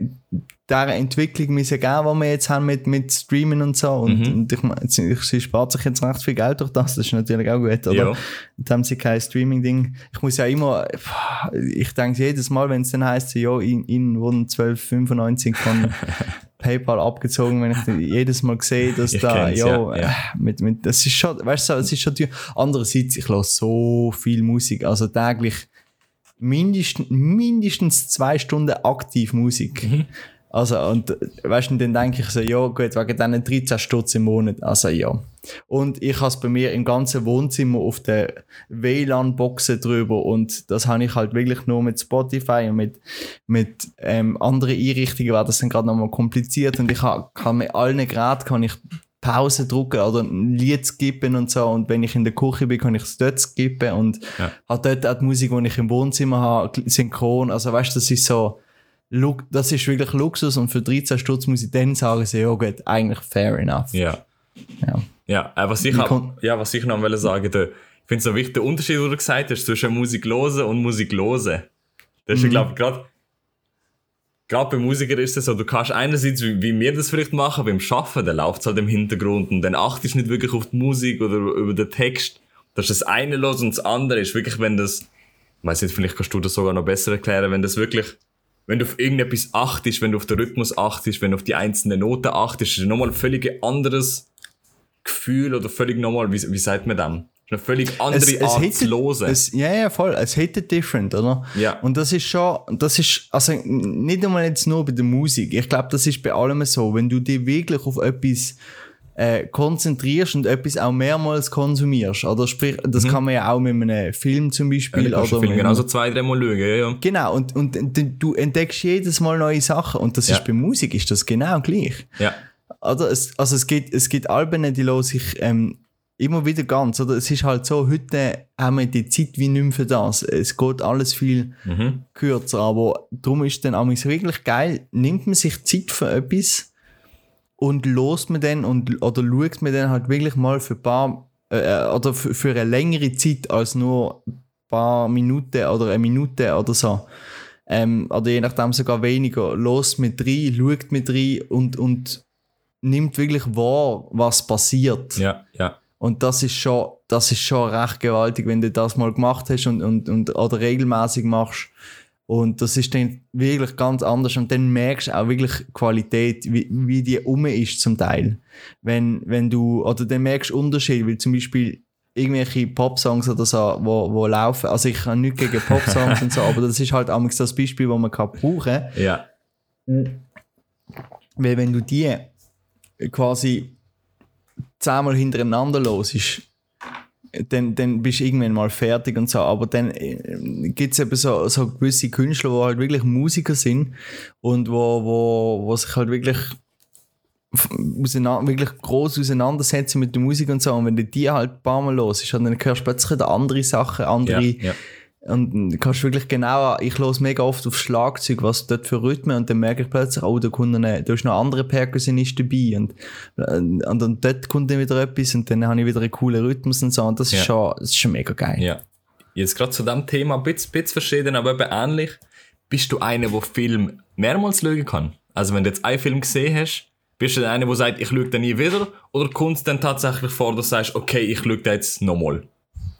dieser Entwicklung müssen geben, die wir jetzt haben mit, mit Streamen und so. Und, Mhm. und ich meine, sie, sie spart sich jetzt recht viel Geld durch das, das ist natürlich auch gut, oder? Ja. Haben sie kein Streaming-Ding. Ich muss ja immer, ich denke jedes Mal, wenn es dann heisst, ja, ihnen wurden 12,95 von PayPal abgezogen, wenn ich jedes Mal sehe, dass Ich da, ja, ja, ja. äh, mit, mit, das ist schon, weißt du, es ist schon teuer. Andererseits, ich höre so viel Musik, also täglich mindestens, mindestens zwei Stunden aktiv Musik. Mhm. Also, und weißt du, und dann denke ich so, ja, gut, wegen diesen 13 Stutz im Monat, also ja. Und ich habe es bei mir im ganzen Wohnzimmer auf der WLAN-Boxen drüber und das habe ich halt wirklich nur mit Spotify und mit, mit ähm, anderen Einrichtungen war das dann gerade nochmal kompliziert und ich kann mit allen Geräten kann ich Pause drücken oder ein Lied skippen und so und wenn ich in der Küche bin, kann ich es dort skippen und Ja. habe dort auch die Musik, die ich im Wohnzimmer habe, synchron, also weißt du, das ist so das ist wirklich Luxus und für 13 Stutz muss ich dann sagen, so, ja gut, eigentlich fair enough. Ja. Ja. Ja, äh, was ich, hab, ja, was ich noch wollte sagen, der, ich finde es so wichtig, der Unterschied, den du gesagt hast, zwischen Musik hören und Musik hören. Das ist, Mhm. ich glaube, gerade gerade bei Musikern ist es so, du kannst einerseits, wie, wie wir das vielleicht machen, beim Schaffen, dann läuft es halt im Hintergrund und dann achtest du nicht wirklich auf die Musik oder über den Text. Das ist das eine los und das andere ist wirklich, wenn das, ich weiß nicht, vielleicht kannst du das sogar noch besser erklären, wenn das wirklich, wenn du auf irgendetwas achtest, wenn du auf den Rhythmus achtest, wenn du auf die einzelnen Noten achtest, ist es nochmal ein völlig anderes Gefühl oder völlig nochmal, wie, wie sagt man dem? Eine völlig andere Art zu hören. Es, ja, ja, voll. Es hätte different, oder? Ja. Und das ist schon, das ist, also nicht einmal jetzt nur bei der Musik. Ich glaube, das ist bei allem so. Wenn du dich wirklich auf etwas äh, konzentrierst und etwas auch mehrmals konsumierst, oder sprich, das kann man ja auch mit einem Film zum Beispiel, Mhm. ja, oder Film genauso zwei, dreimal schauen, ja, ja. Genau, und, und, und du entdeckst jedes Mal neue Sachen. Und das Ja. ist bei Musik ist das genau gleich. Ja, Oder es, also es gibt, es gibt Alben, die los ich ähm, immer wieder ganz. Oder es ist halt so, heute haben wir die Zeit wie nicht mehr für das. Es geht alles viel mhm. kürzer. Aber darum ist dann amigs wirklich geil, nimmt man sich Zeit für etwas und lost man dann und, oder schaut man dann halt wirklich mal für ein paar äh, oder für, für eine längere Zeit als nur ein paar Minuten oder eine Minute oder so. Ähm, oder je nachdem sogar weniger. Los mit rein, schaut mit rein und, und nimmt wirklich wahr, was passiert. ja, ja. Und das ist schon, das ist schon recht gewaltig, wenn du das mal gemacht hast und, und, und oder regelmäßig machst. Und das ist dann wirklich ganz anders. Und dann merkst du auch wirklich Qualität, wie, wie die um ist zum Teil. Wenn, wenn du, oder dann merkst du Unterschied, weil zum Beispiel irgendwelche Popsongs oder so, wo, wo laufen. Also ich habe nichts gegen Popsongs und so, aber das ist halt amigs das Beispiel, wo man kann brauchen Ja, weil wenn du die quasi zehnmal hintereinander los ist, dann, dann bist du irgendwann mal fertig und so. Aber dann äh, gibt es eben so, so gewisse Künstler, die halt wirklich Musiker sind und wo, wo, wo sich halt wirklich wirklich groß auseinandersetzen mit der Musik und so. Und wenn du die halt ein paar Mal los ist, dann hörst du plötzlich andere Sachen, ja, andere ja. Und dann kannst wirklich genau, ich los mega oft auf Schlagzeug, was dort für Rhythmen und dann merke ich plötzlich, oh, da kommt eine, da ist noch ein anderer Perkussionist dabei und, und, und dann dort kommt dann wieder etwas und dann habe ich wieder einen coolen Rhythmus und so und das ist Ja. schon, das ist schon mega geil. Ja. Jetzt gerade zu dem Thema ein bisschen, bisschen verschieden, aber eben ähnlich. Bist du einer, der Film mehrmals schauen kann? Also wenn du jetzt einen Film gesehen hast, bist du der eine, der sagt, ich schaue den nie wieder? Oder kommt es dann tatsächlich vor, dass du sagst, okay, ich schaue den jetzt nochmal?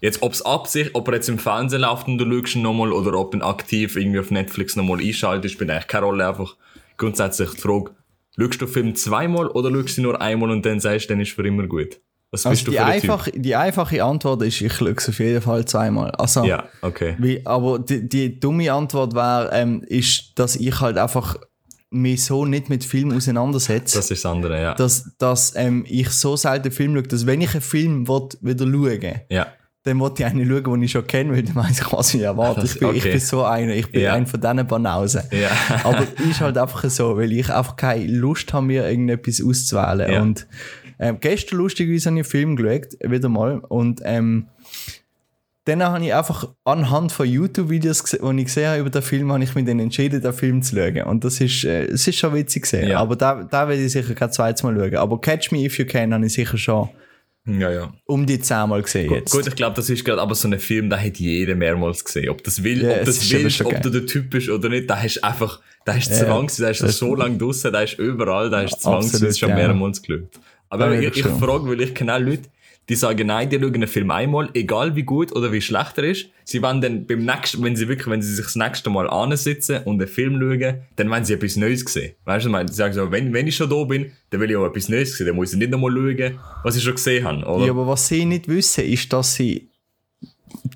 Jetzt, ob's Absicht, ob er jetzt im Fernsehen läuft und du schaust ihn nochmal oder ob du ihn aktiv irgendwie auf Netflix nochmal einschaltest, spielt eigentlich keine Rolle. Einfach grundsätzlich die Frage, schaust du Film zweimal oder schaust du ihn nur einmal und dann sagst du, dann ist für immer gut? Was bist Also du die, für ein einfache, die einfache Antwort ist, ich schaue es auf jeden Fall zweimal. Also, Typ? Ja, okay. Wie, aber die, die dumme Antwort wäre, ähm, ist, dass ich halt einfach mich so nicht mit Film auseinandersetze. Das ist das andere, ja. dass, dass ähm, ich so selten Film schaue, dass wenn ich einen Film will, wieder schaue, ja. Dann wollte ich einen schauen, den ich schon kenne, weil dann weiss ich, was ich erwarte. Das- Ich bin, ich okay. bin so einer, ich bin Ja. einer von diesen Banausen. Ja. Aber ist halt einfach so, weil ich einfach keine Lust habe, mir irgendetwas auszuwählen. Ja. Und ähm, gestern lustigerweise habe ich einen Film geschaut, wieder mal, und ähm, dann habe ich einfach anhand von YouTube-Videos, die ich gesehen habe über den Film, habe ich mich dann entschieden, den Film zu schauen. Und das ist, äh, es ist schon witzig gesehen. Ja. Aber da, da werde ich sicher kein zweites Mal schauen. Aber Catch Me If You Can habe ich sicher schon Ja, ja. um die zehnmal gesehen jetzt. Gut, ich glaube, das ist gerade aber so ein Film, da hat jeder mehrmals gesehen. Ob das will, Ja, ob das ist willst, ob geil. du der Typ bist oder nicht, da hast du einfach, da hast du Ja, Zwang, da hast du so lange draussen, da hast du überall, da hast du Zwang, das Absolut, ist schon mehrmals geschaut. Aber Ja, ich, ich frage, weil ich kenne auch Leute, die sagen, nein, die schauen einen Film einmal, egal wie gut oder wie schlecht er ist. Sie wollen dann beim nächsten, wenn sie wirklich, wenn sie sich das nächste Mal ansitzen und einen Film schauen, dann wollen sie etwas Neues sehen. Weißt du, ich meine, sie sagen so, wenn, wenn ich schon da bin, dann will ich auch etwas Neues sehen. Dann muss ich nicht nochmal schauen, was ich schon gesehen habe, oder? Ja, aber was sie nicht wissen, ist, dass sie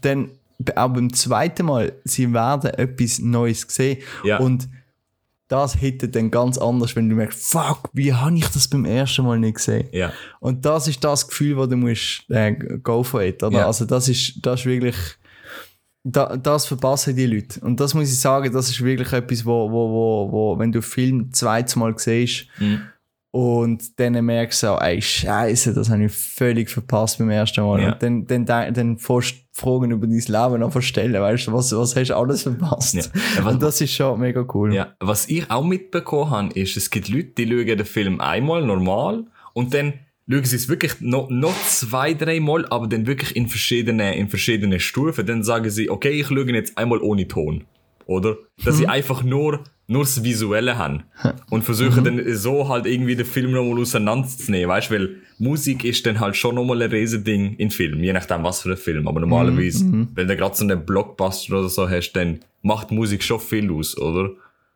dann auch beim zweiten Mal, sie werden etwas Neues sehen. Ja. Und das hätte dann ganz anders, wenn du merkst, fuck, wie habe ich das beim ersten Mal nicht gesehen? Ja. Und das ist das Gefühl, wo du musst äh, go for it, oder? Ja. Also das ist, das ist wirklich, da, das verpassen die Leute. Und das muss ich sagen, das ist wirklich etwas, wo, wo, wo, wo wenn du Film zweites Mal siehst Mhm. Und dann merkst du so, ey, Scheiße, das habe ich völlig verpasst beim ersten Mal. Ja. Und dann, dann, dann, dann Fragen über dein Leben noch stellen, weißt du, was, was hast du alles verpasst? Ja. Was- Und das ist schon mega cool. Ja, was ich auch mitbekommen habe, ist, es gibt Leute, die schauen den Film einmal normal und dann schauen sie es wirklich noch, noch zwei, dreimal, aber dann wirklich in verschiedenen, in verschiedenen Stufen. Dann sagen sie, okay, ich schaue jetzt einmal ohne Ton. Oder? Dass sie einfach nur, nur das Visuelle haben. Und versuchen dann so halt irgendwie den Film nochmal auseinanderzunehmen, weißt du? Weil Musik ist dann halt schon nochmal ein Riesending in Film, je nachdem was für ein Film. Aber normalerweise, wenn du gerade so einen Blockbuster oder so hast, dann macht Musik schon viel aus, oder?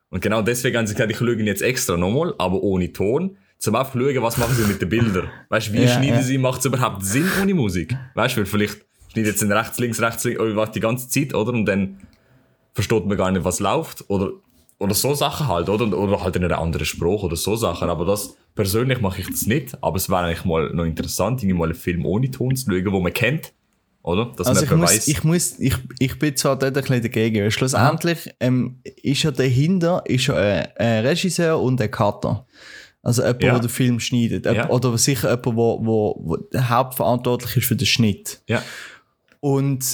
Und genau deswegen haben sie gesagt, ich schaue ihn jetzt extra nochmal, aber ohne Ton, zum einfach schauen, was machen sie mit den Bildern. Weißt du, wie Ja, schneiden ja. sie, macht es überhaupt Sinn ohne Musik? Weißt du, weil vielleicht schneidet sie rechts, links, rechts, links, oh, die ganze Zeit, oder? Und dann versteht man gar nicht, was läuft, oder, oder so Sachen halt, oder? Oder halt in einer anderen Sprache oder so Sachen. Aber das, persönlich mache ich das nicht, aber es wäre eigentlich mal noch interessant, irgendwie mal einen Film ohne Ton zu schauen, wo man kennt, oder? Dass Also man ich muss, weiss. ich muss, ich, ich bin zwar dort ein bisschen dagegen, weil schlussendlich ähm, ist ja dahinter ist ja ein, ein Regisseur und ein Cutter. Also jemand, Ja. der den Film schneidet. Ja. Oder sicher jemand, der wo, wo, wo der hauptverantwortlich ist für den Schnitt. ja, Und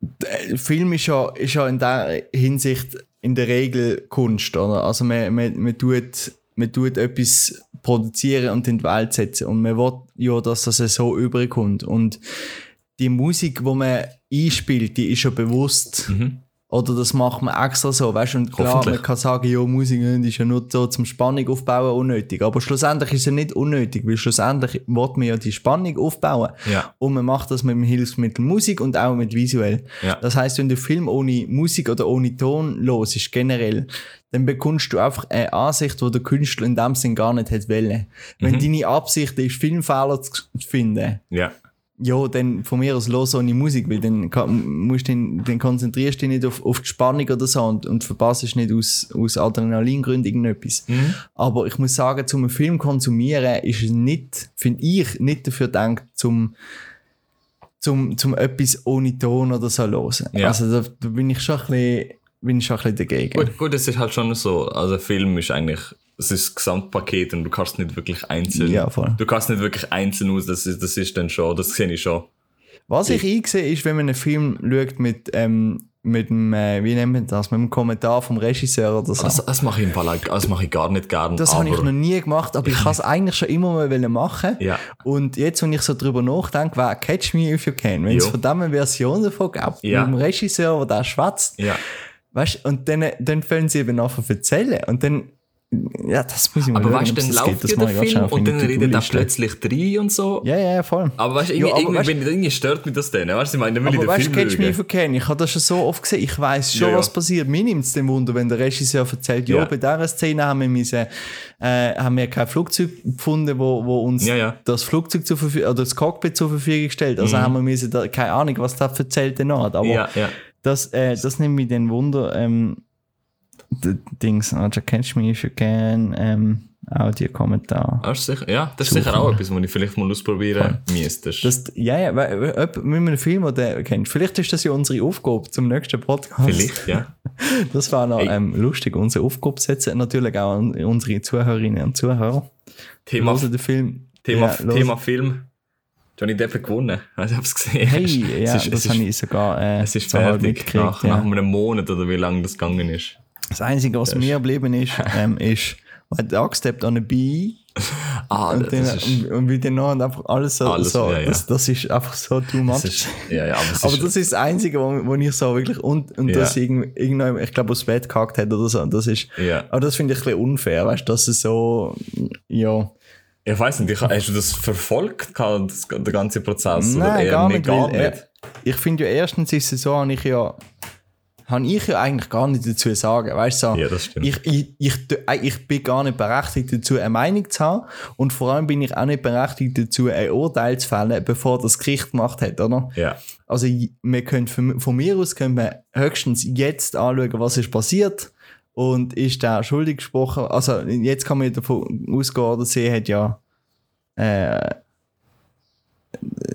der Film ist ja, ist ja in der Hinsicht in der Regel Kunst, oder? Also man, man, man, tut, man tut etwas produzieren und in die Welt setzen und man will ja, dass das so überkommt. Und die Musik, die man einspielt, die ist ja bewusst. Oder das macht man extra so, weißt du? Und klar, man kann sagen, ja, Musik ist ja nur so zum Spannung aufbauen unnötig. Aber schlussendlich ist es ja nicht unnötig, weil schlussendlich will man ja die Spannung aufbauen. Ja. Und man macht das mit dem Hilfsmittel Musik und auch mit visuell. Ja. Das heißt, wenn du Film ohne Musik oder ohne Ton los ist, generell, dann bekommst du einfach eine Ansicht, die der Künstler in dem Sinn gar nicht hätte wollen. Mhm. Wenn deine Absicht ist, Filmfehler zu zu finden, ja. Ja, dann von mir aus los ohne Musik, weil dann, kann, musst den- dann konzentrierst du dich nicht auf, auf die Spannung oder so und, und verpasst nicht aus, aus Adrenalingründen irgendetwas. Aber ich muss sagen, zum einen Film konsumieren ist es nicht, finde ich, nicht dafür gedacht, zum, zum, zum etwas ohne Ton oder so hören. Ja. Also da, da bin ich schon ein bisschen, bin ich schon ein bisschen dagegen. Gut, gut, es ist halt schon so. Also, Film ist eigentlich, es ist das Gesamtpaket und du kannst nicht wirklich einzeln. Ja, voll. Du kannst nicht wirklich einzeln aus, das ist, das ist dann schon, das sehe ich schon. Was ich einsehe, ist, wenn man einen Film schaut mit, ähm, mit dem, äh, wie nennt man das, mit dem Kommentar vom Regisseur oder so. Das, das mache ich im Fall, das mache ich gar nicht gern. Das habe ich noch nie gemacht, aber ich habe es eigentlich schon immer mal wollen machen. Ja. Und jetzt, wenn ich so drüber nachdenke, wäre Catch Me If You Can. Wenn es von dem eine Version davon gab, Ja. mit dem Regisseur, der da schwätzt, Ja. weißt und dann, dann fangen sie eben an erzählen. Und dann Ja, das muss ich mal Aber weißt du, dann das läuft ja der Film und dann redet er plötzlich drei und so. Ja, ja, voll. Aber weißt du, Ja, irgendwie, aber irgendwie, weißt- wenn- irgendwie stört mich das dann. Weißt du, ich meine, dann will Aber ich weißt den du, Film You Can, ich habe das schon so oft gesehen, ich weiß schon, Ja, ja. was passiert. Mir nimmt es den Wunder, wenn der Regisseur erzählt, ja, Ja. bei dieser Szene haben wir, müssen, äh, haben wir kein Flugzeug gefunden, wo, wo uns Ja, ja. das Flugzeug zur Verfügung, oder das Cockpit zur Verfügung stellt. Also haben wir müssen, da, keine Ahnung, was das erzählt hat. Aber Mhm. Ja, ja. das, äh, das nimmt mich den Wunder, ähm, Dings, also Catch Me If You Can, ähm, Audio-Kommentar. Sicher? Ja, das ist sicher auch etwas, was ich vielleicht mal ausprobieren müsste. Das, ja, ja, weil- ob- mit einem Film, den du kennst. Vielleicht ist das ja unsere Aufgabe zum nächsten Podcast. Vielleicht, ja. Das war noch ähm, lustig, unsere Aufgabe setzen. Natürlich auch an unsere Zuhörerinnen und Zuhörer. Thema, Hören den Film. Thema, ja. Thema Film. Johnny Depp hat gewonnen. Also, ich hab's gesehen. Hey, Es ja, ist- es das habe ich sogar äh, Es ist fertig. mitgekriegt. Nach, ja. nach einem Monat oder wie lange das gegangen ist. Das Einzige, was mir geblieben ist, ähm, ist, weil der stepped on a bee Ah, und, das ist, und, und wie dann noch und einfach alles so. Alles, so ja, ja. Das, das ist einfach so too much. das ist, ja, aber Aber ist, das ist das Einzige, wo, wo ich so wirklich und, und das irgend, irgendwann, ich glaube, aufs Bett gehackt hat oder so. Das ist, aber das finde ich ein bisschen unfair, weißt du, dass es so, ja. Ich weiß nicht, ich, hast du das verfolgt, gehabt, das, der ganze Prozess? oder Nein, eher gar nicht. Gar weil, nicht. ich finde ja, erstens ist es so, habe ich ja, habe ich ja eigentlich gar nicht dazu zu sagen, weißt du, so, Ja, ich, ich, ich, ich bin gar nicht berechtigt dazu, eine Meinung zu haben und vor allem bin ich auch nicht berechtigt dazu, ein Urteil zu fällen, bevor das Gericht gemacht hat, oder? Ja. Also wir können von, von mir aus können wir höchstens jetzt anschauen, was ist passiert und ist der schuldig gesprochen. Also jetzt kann man davon ausgehen, oder sie hat ja äh,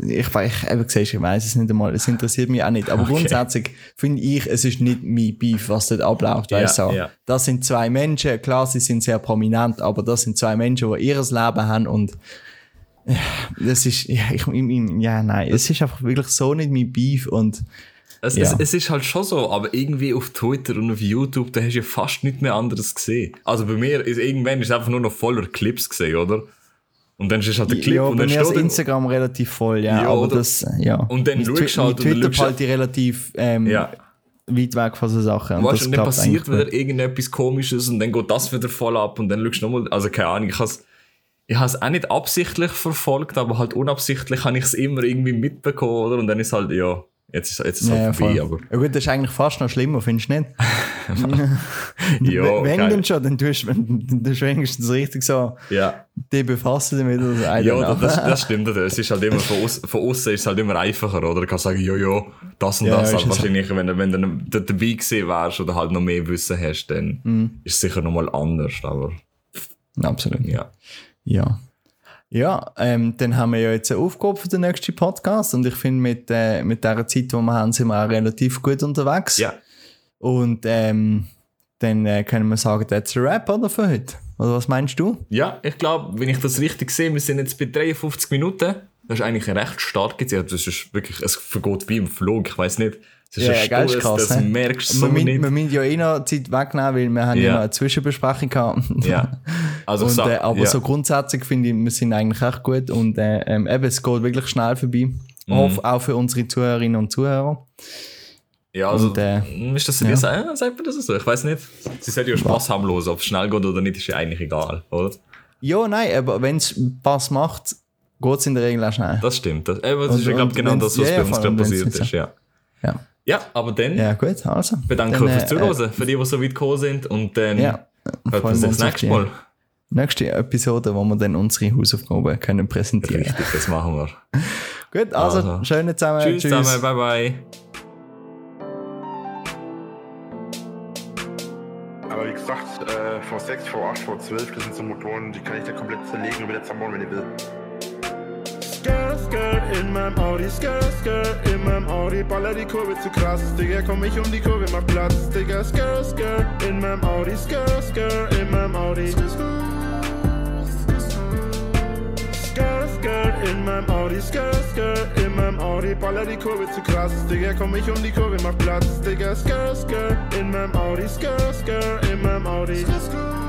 ich weiß, eben gesagt, ich weiß es nicht einmal, es interessiert mich auch nicht. Aber Okay. grundsätzlich finde ich, es ist nicht mein Beef, was dort abläuft. Du? ja. Das sind zwei Menschen, klar, sie sind sehr prominent, aber das sind zwei Menschen, die ihr Leben haben und ja, das ist, ja, ich- ja, nein, es ist einfach wirklich so nicht mein Beef und Es, Ja. es, es ist halt schon so, aber irgendwie auf Twitter und auf YouTube, da hast du ja fast nichts mehr anderes gesehen. Also bei mir ist irgendwann ist einfach nur noch voller Clips gesehen, oder? Und dann ist halt der Clip ja, und dann steht Instagram relativ voll, ja, Ja, aber das, ja. Und dann schaust halt mit und dann Twitter halt die relativ ähm, Ja. weit weg von so Sachen. und Weißt, das und dann passiert wieder irgendetwas komisches und dann geht das wieder voll ab und dann schaust du nochmal, also keine Ahnung, ich habe es auch nicht absichtlich verfolgt, aber halt unabsichtlich habe ich es immer irgendwie mitbekommen, oder? Und dann ist halt, ja, jetzt ist, jetzt ist es Ja, halt vorbei, aber ja gut, das ist eigentlich fast noch schlimmer, findest du nicht? ja, Wenn denn schon, dann tust du dann wenigstens richtig so ja. die befassen damit. So. Don't Ja, das, das stimmt. Es ist halt immer von, aus, von außen ist es halt immer einfacher, oder? Du kannst sagen, ja, ja, das und Ja, das. ist halt wahrscheinlich, wenn, du- wenn du da dabei gewesen wärst oder halt noch mehr Wissen hast, dann Mhm. ist es sicher nochmal anders. Aber Absolut. ja. Ja. Ja, ähm, dann haben wir ja jetzt eine Aufgabe für den nächsten Podcast und ich finde, mit, äh, mit der Zeit, die wir haben, sind wir auch relativ gut unterwegs. Ja. Und ähm, dann äh, können wir sagen, that's a wrap, oder, für heute? Oder was meinst du? Ja, ich glaube, wenn ich das richtig sehe, wir sind jetzt bei 53 Minuten. Das ist eigentlich recht starke Zeit. Das ist wirklich, es vergeht wie im Flug, ich weiß nicht. Es ist Ja, ein Stoß, krass, das hä? merkst du so wir, müssen- nicht. wir müssen ja eh noch Zeit wegnehmen, weil wir haben ja, Ja. noch eine Zwischenbesprechung gehabt. Ja. Also Und, sag, äh, aber ja. so grundsätzlich finde ich, wir sind eigentlich echt gut und äh, ähm, eben, es geht wirklich schnell vorbei. Mhm. Auch, auch für unsere Zuhörerinnen und Zuhörer. Ja, also, Und, äh, ist das ja. ja. sagt, man das so? Ich weiß nicht. Sie sollten ja Spaß haben los, ob es schnell geht oder nicht, ist ja eigentlich egal, oder? Ja, nein, aber wenn es Spaß macht, geht es in der Regel auch schnell. Das stimmt. Das, eben, das Und- ist glaube genau das, was ja, bei uns gerade passiert ist, ja. Ja, Ja, aber dann ja gut, also. bedanke ich euch fürs äh, Zuhören, für die, die so weit gekommen sind. Und dann Ja, hört man sich wir das nächste Mal. nächste Episode, wo wir dann unsere Hausaufgaben können präsentieren Richtig, das machen wir. Gut, also, Also. schöne zusammen. Tschüss, zusammen, bye bye. Gesagt, äh, V6, V8, V12, das sind so Motoren, die kann ich da komplett zerlegen und wieder zerbauen, wenn ihr will. Skirt, Skirt in meinem Audi, Skirt, Skirt in meinem Audi, baller die Kurve zu krass, Digga, komm ich um die Kurve, mach Platz, Digga, Skirt, Skirt in meinem Audi, Skirt, Skirt in meinem Audi. Skirt, Skirt in meinem Audi, Skirt, Skirt in meinem Audi, baller die Kurve zu krass, Digga, komm ich um die Kurve, mach Platz, Digga, Skirt, Skirt in meinem Audi, Skirt, Skirt in meinem Audi. So,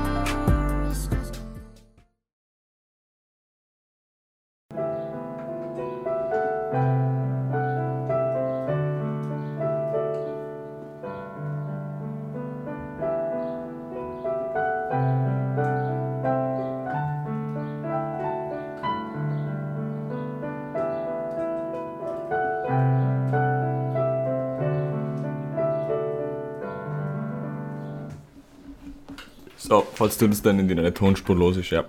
falls du das dann in deiner Tonspur los ist, ja.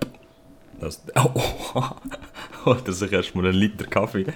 Das, oh, oh, oh, das ist erstmal ein Liter Kaffee.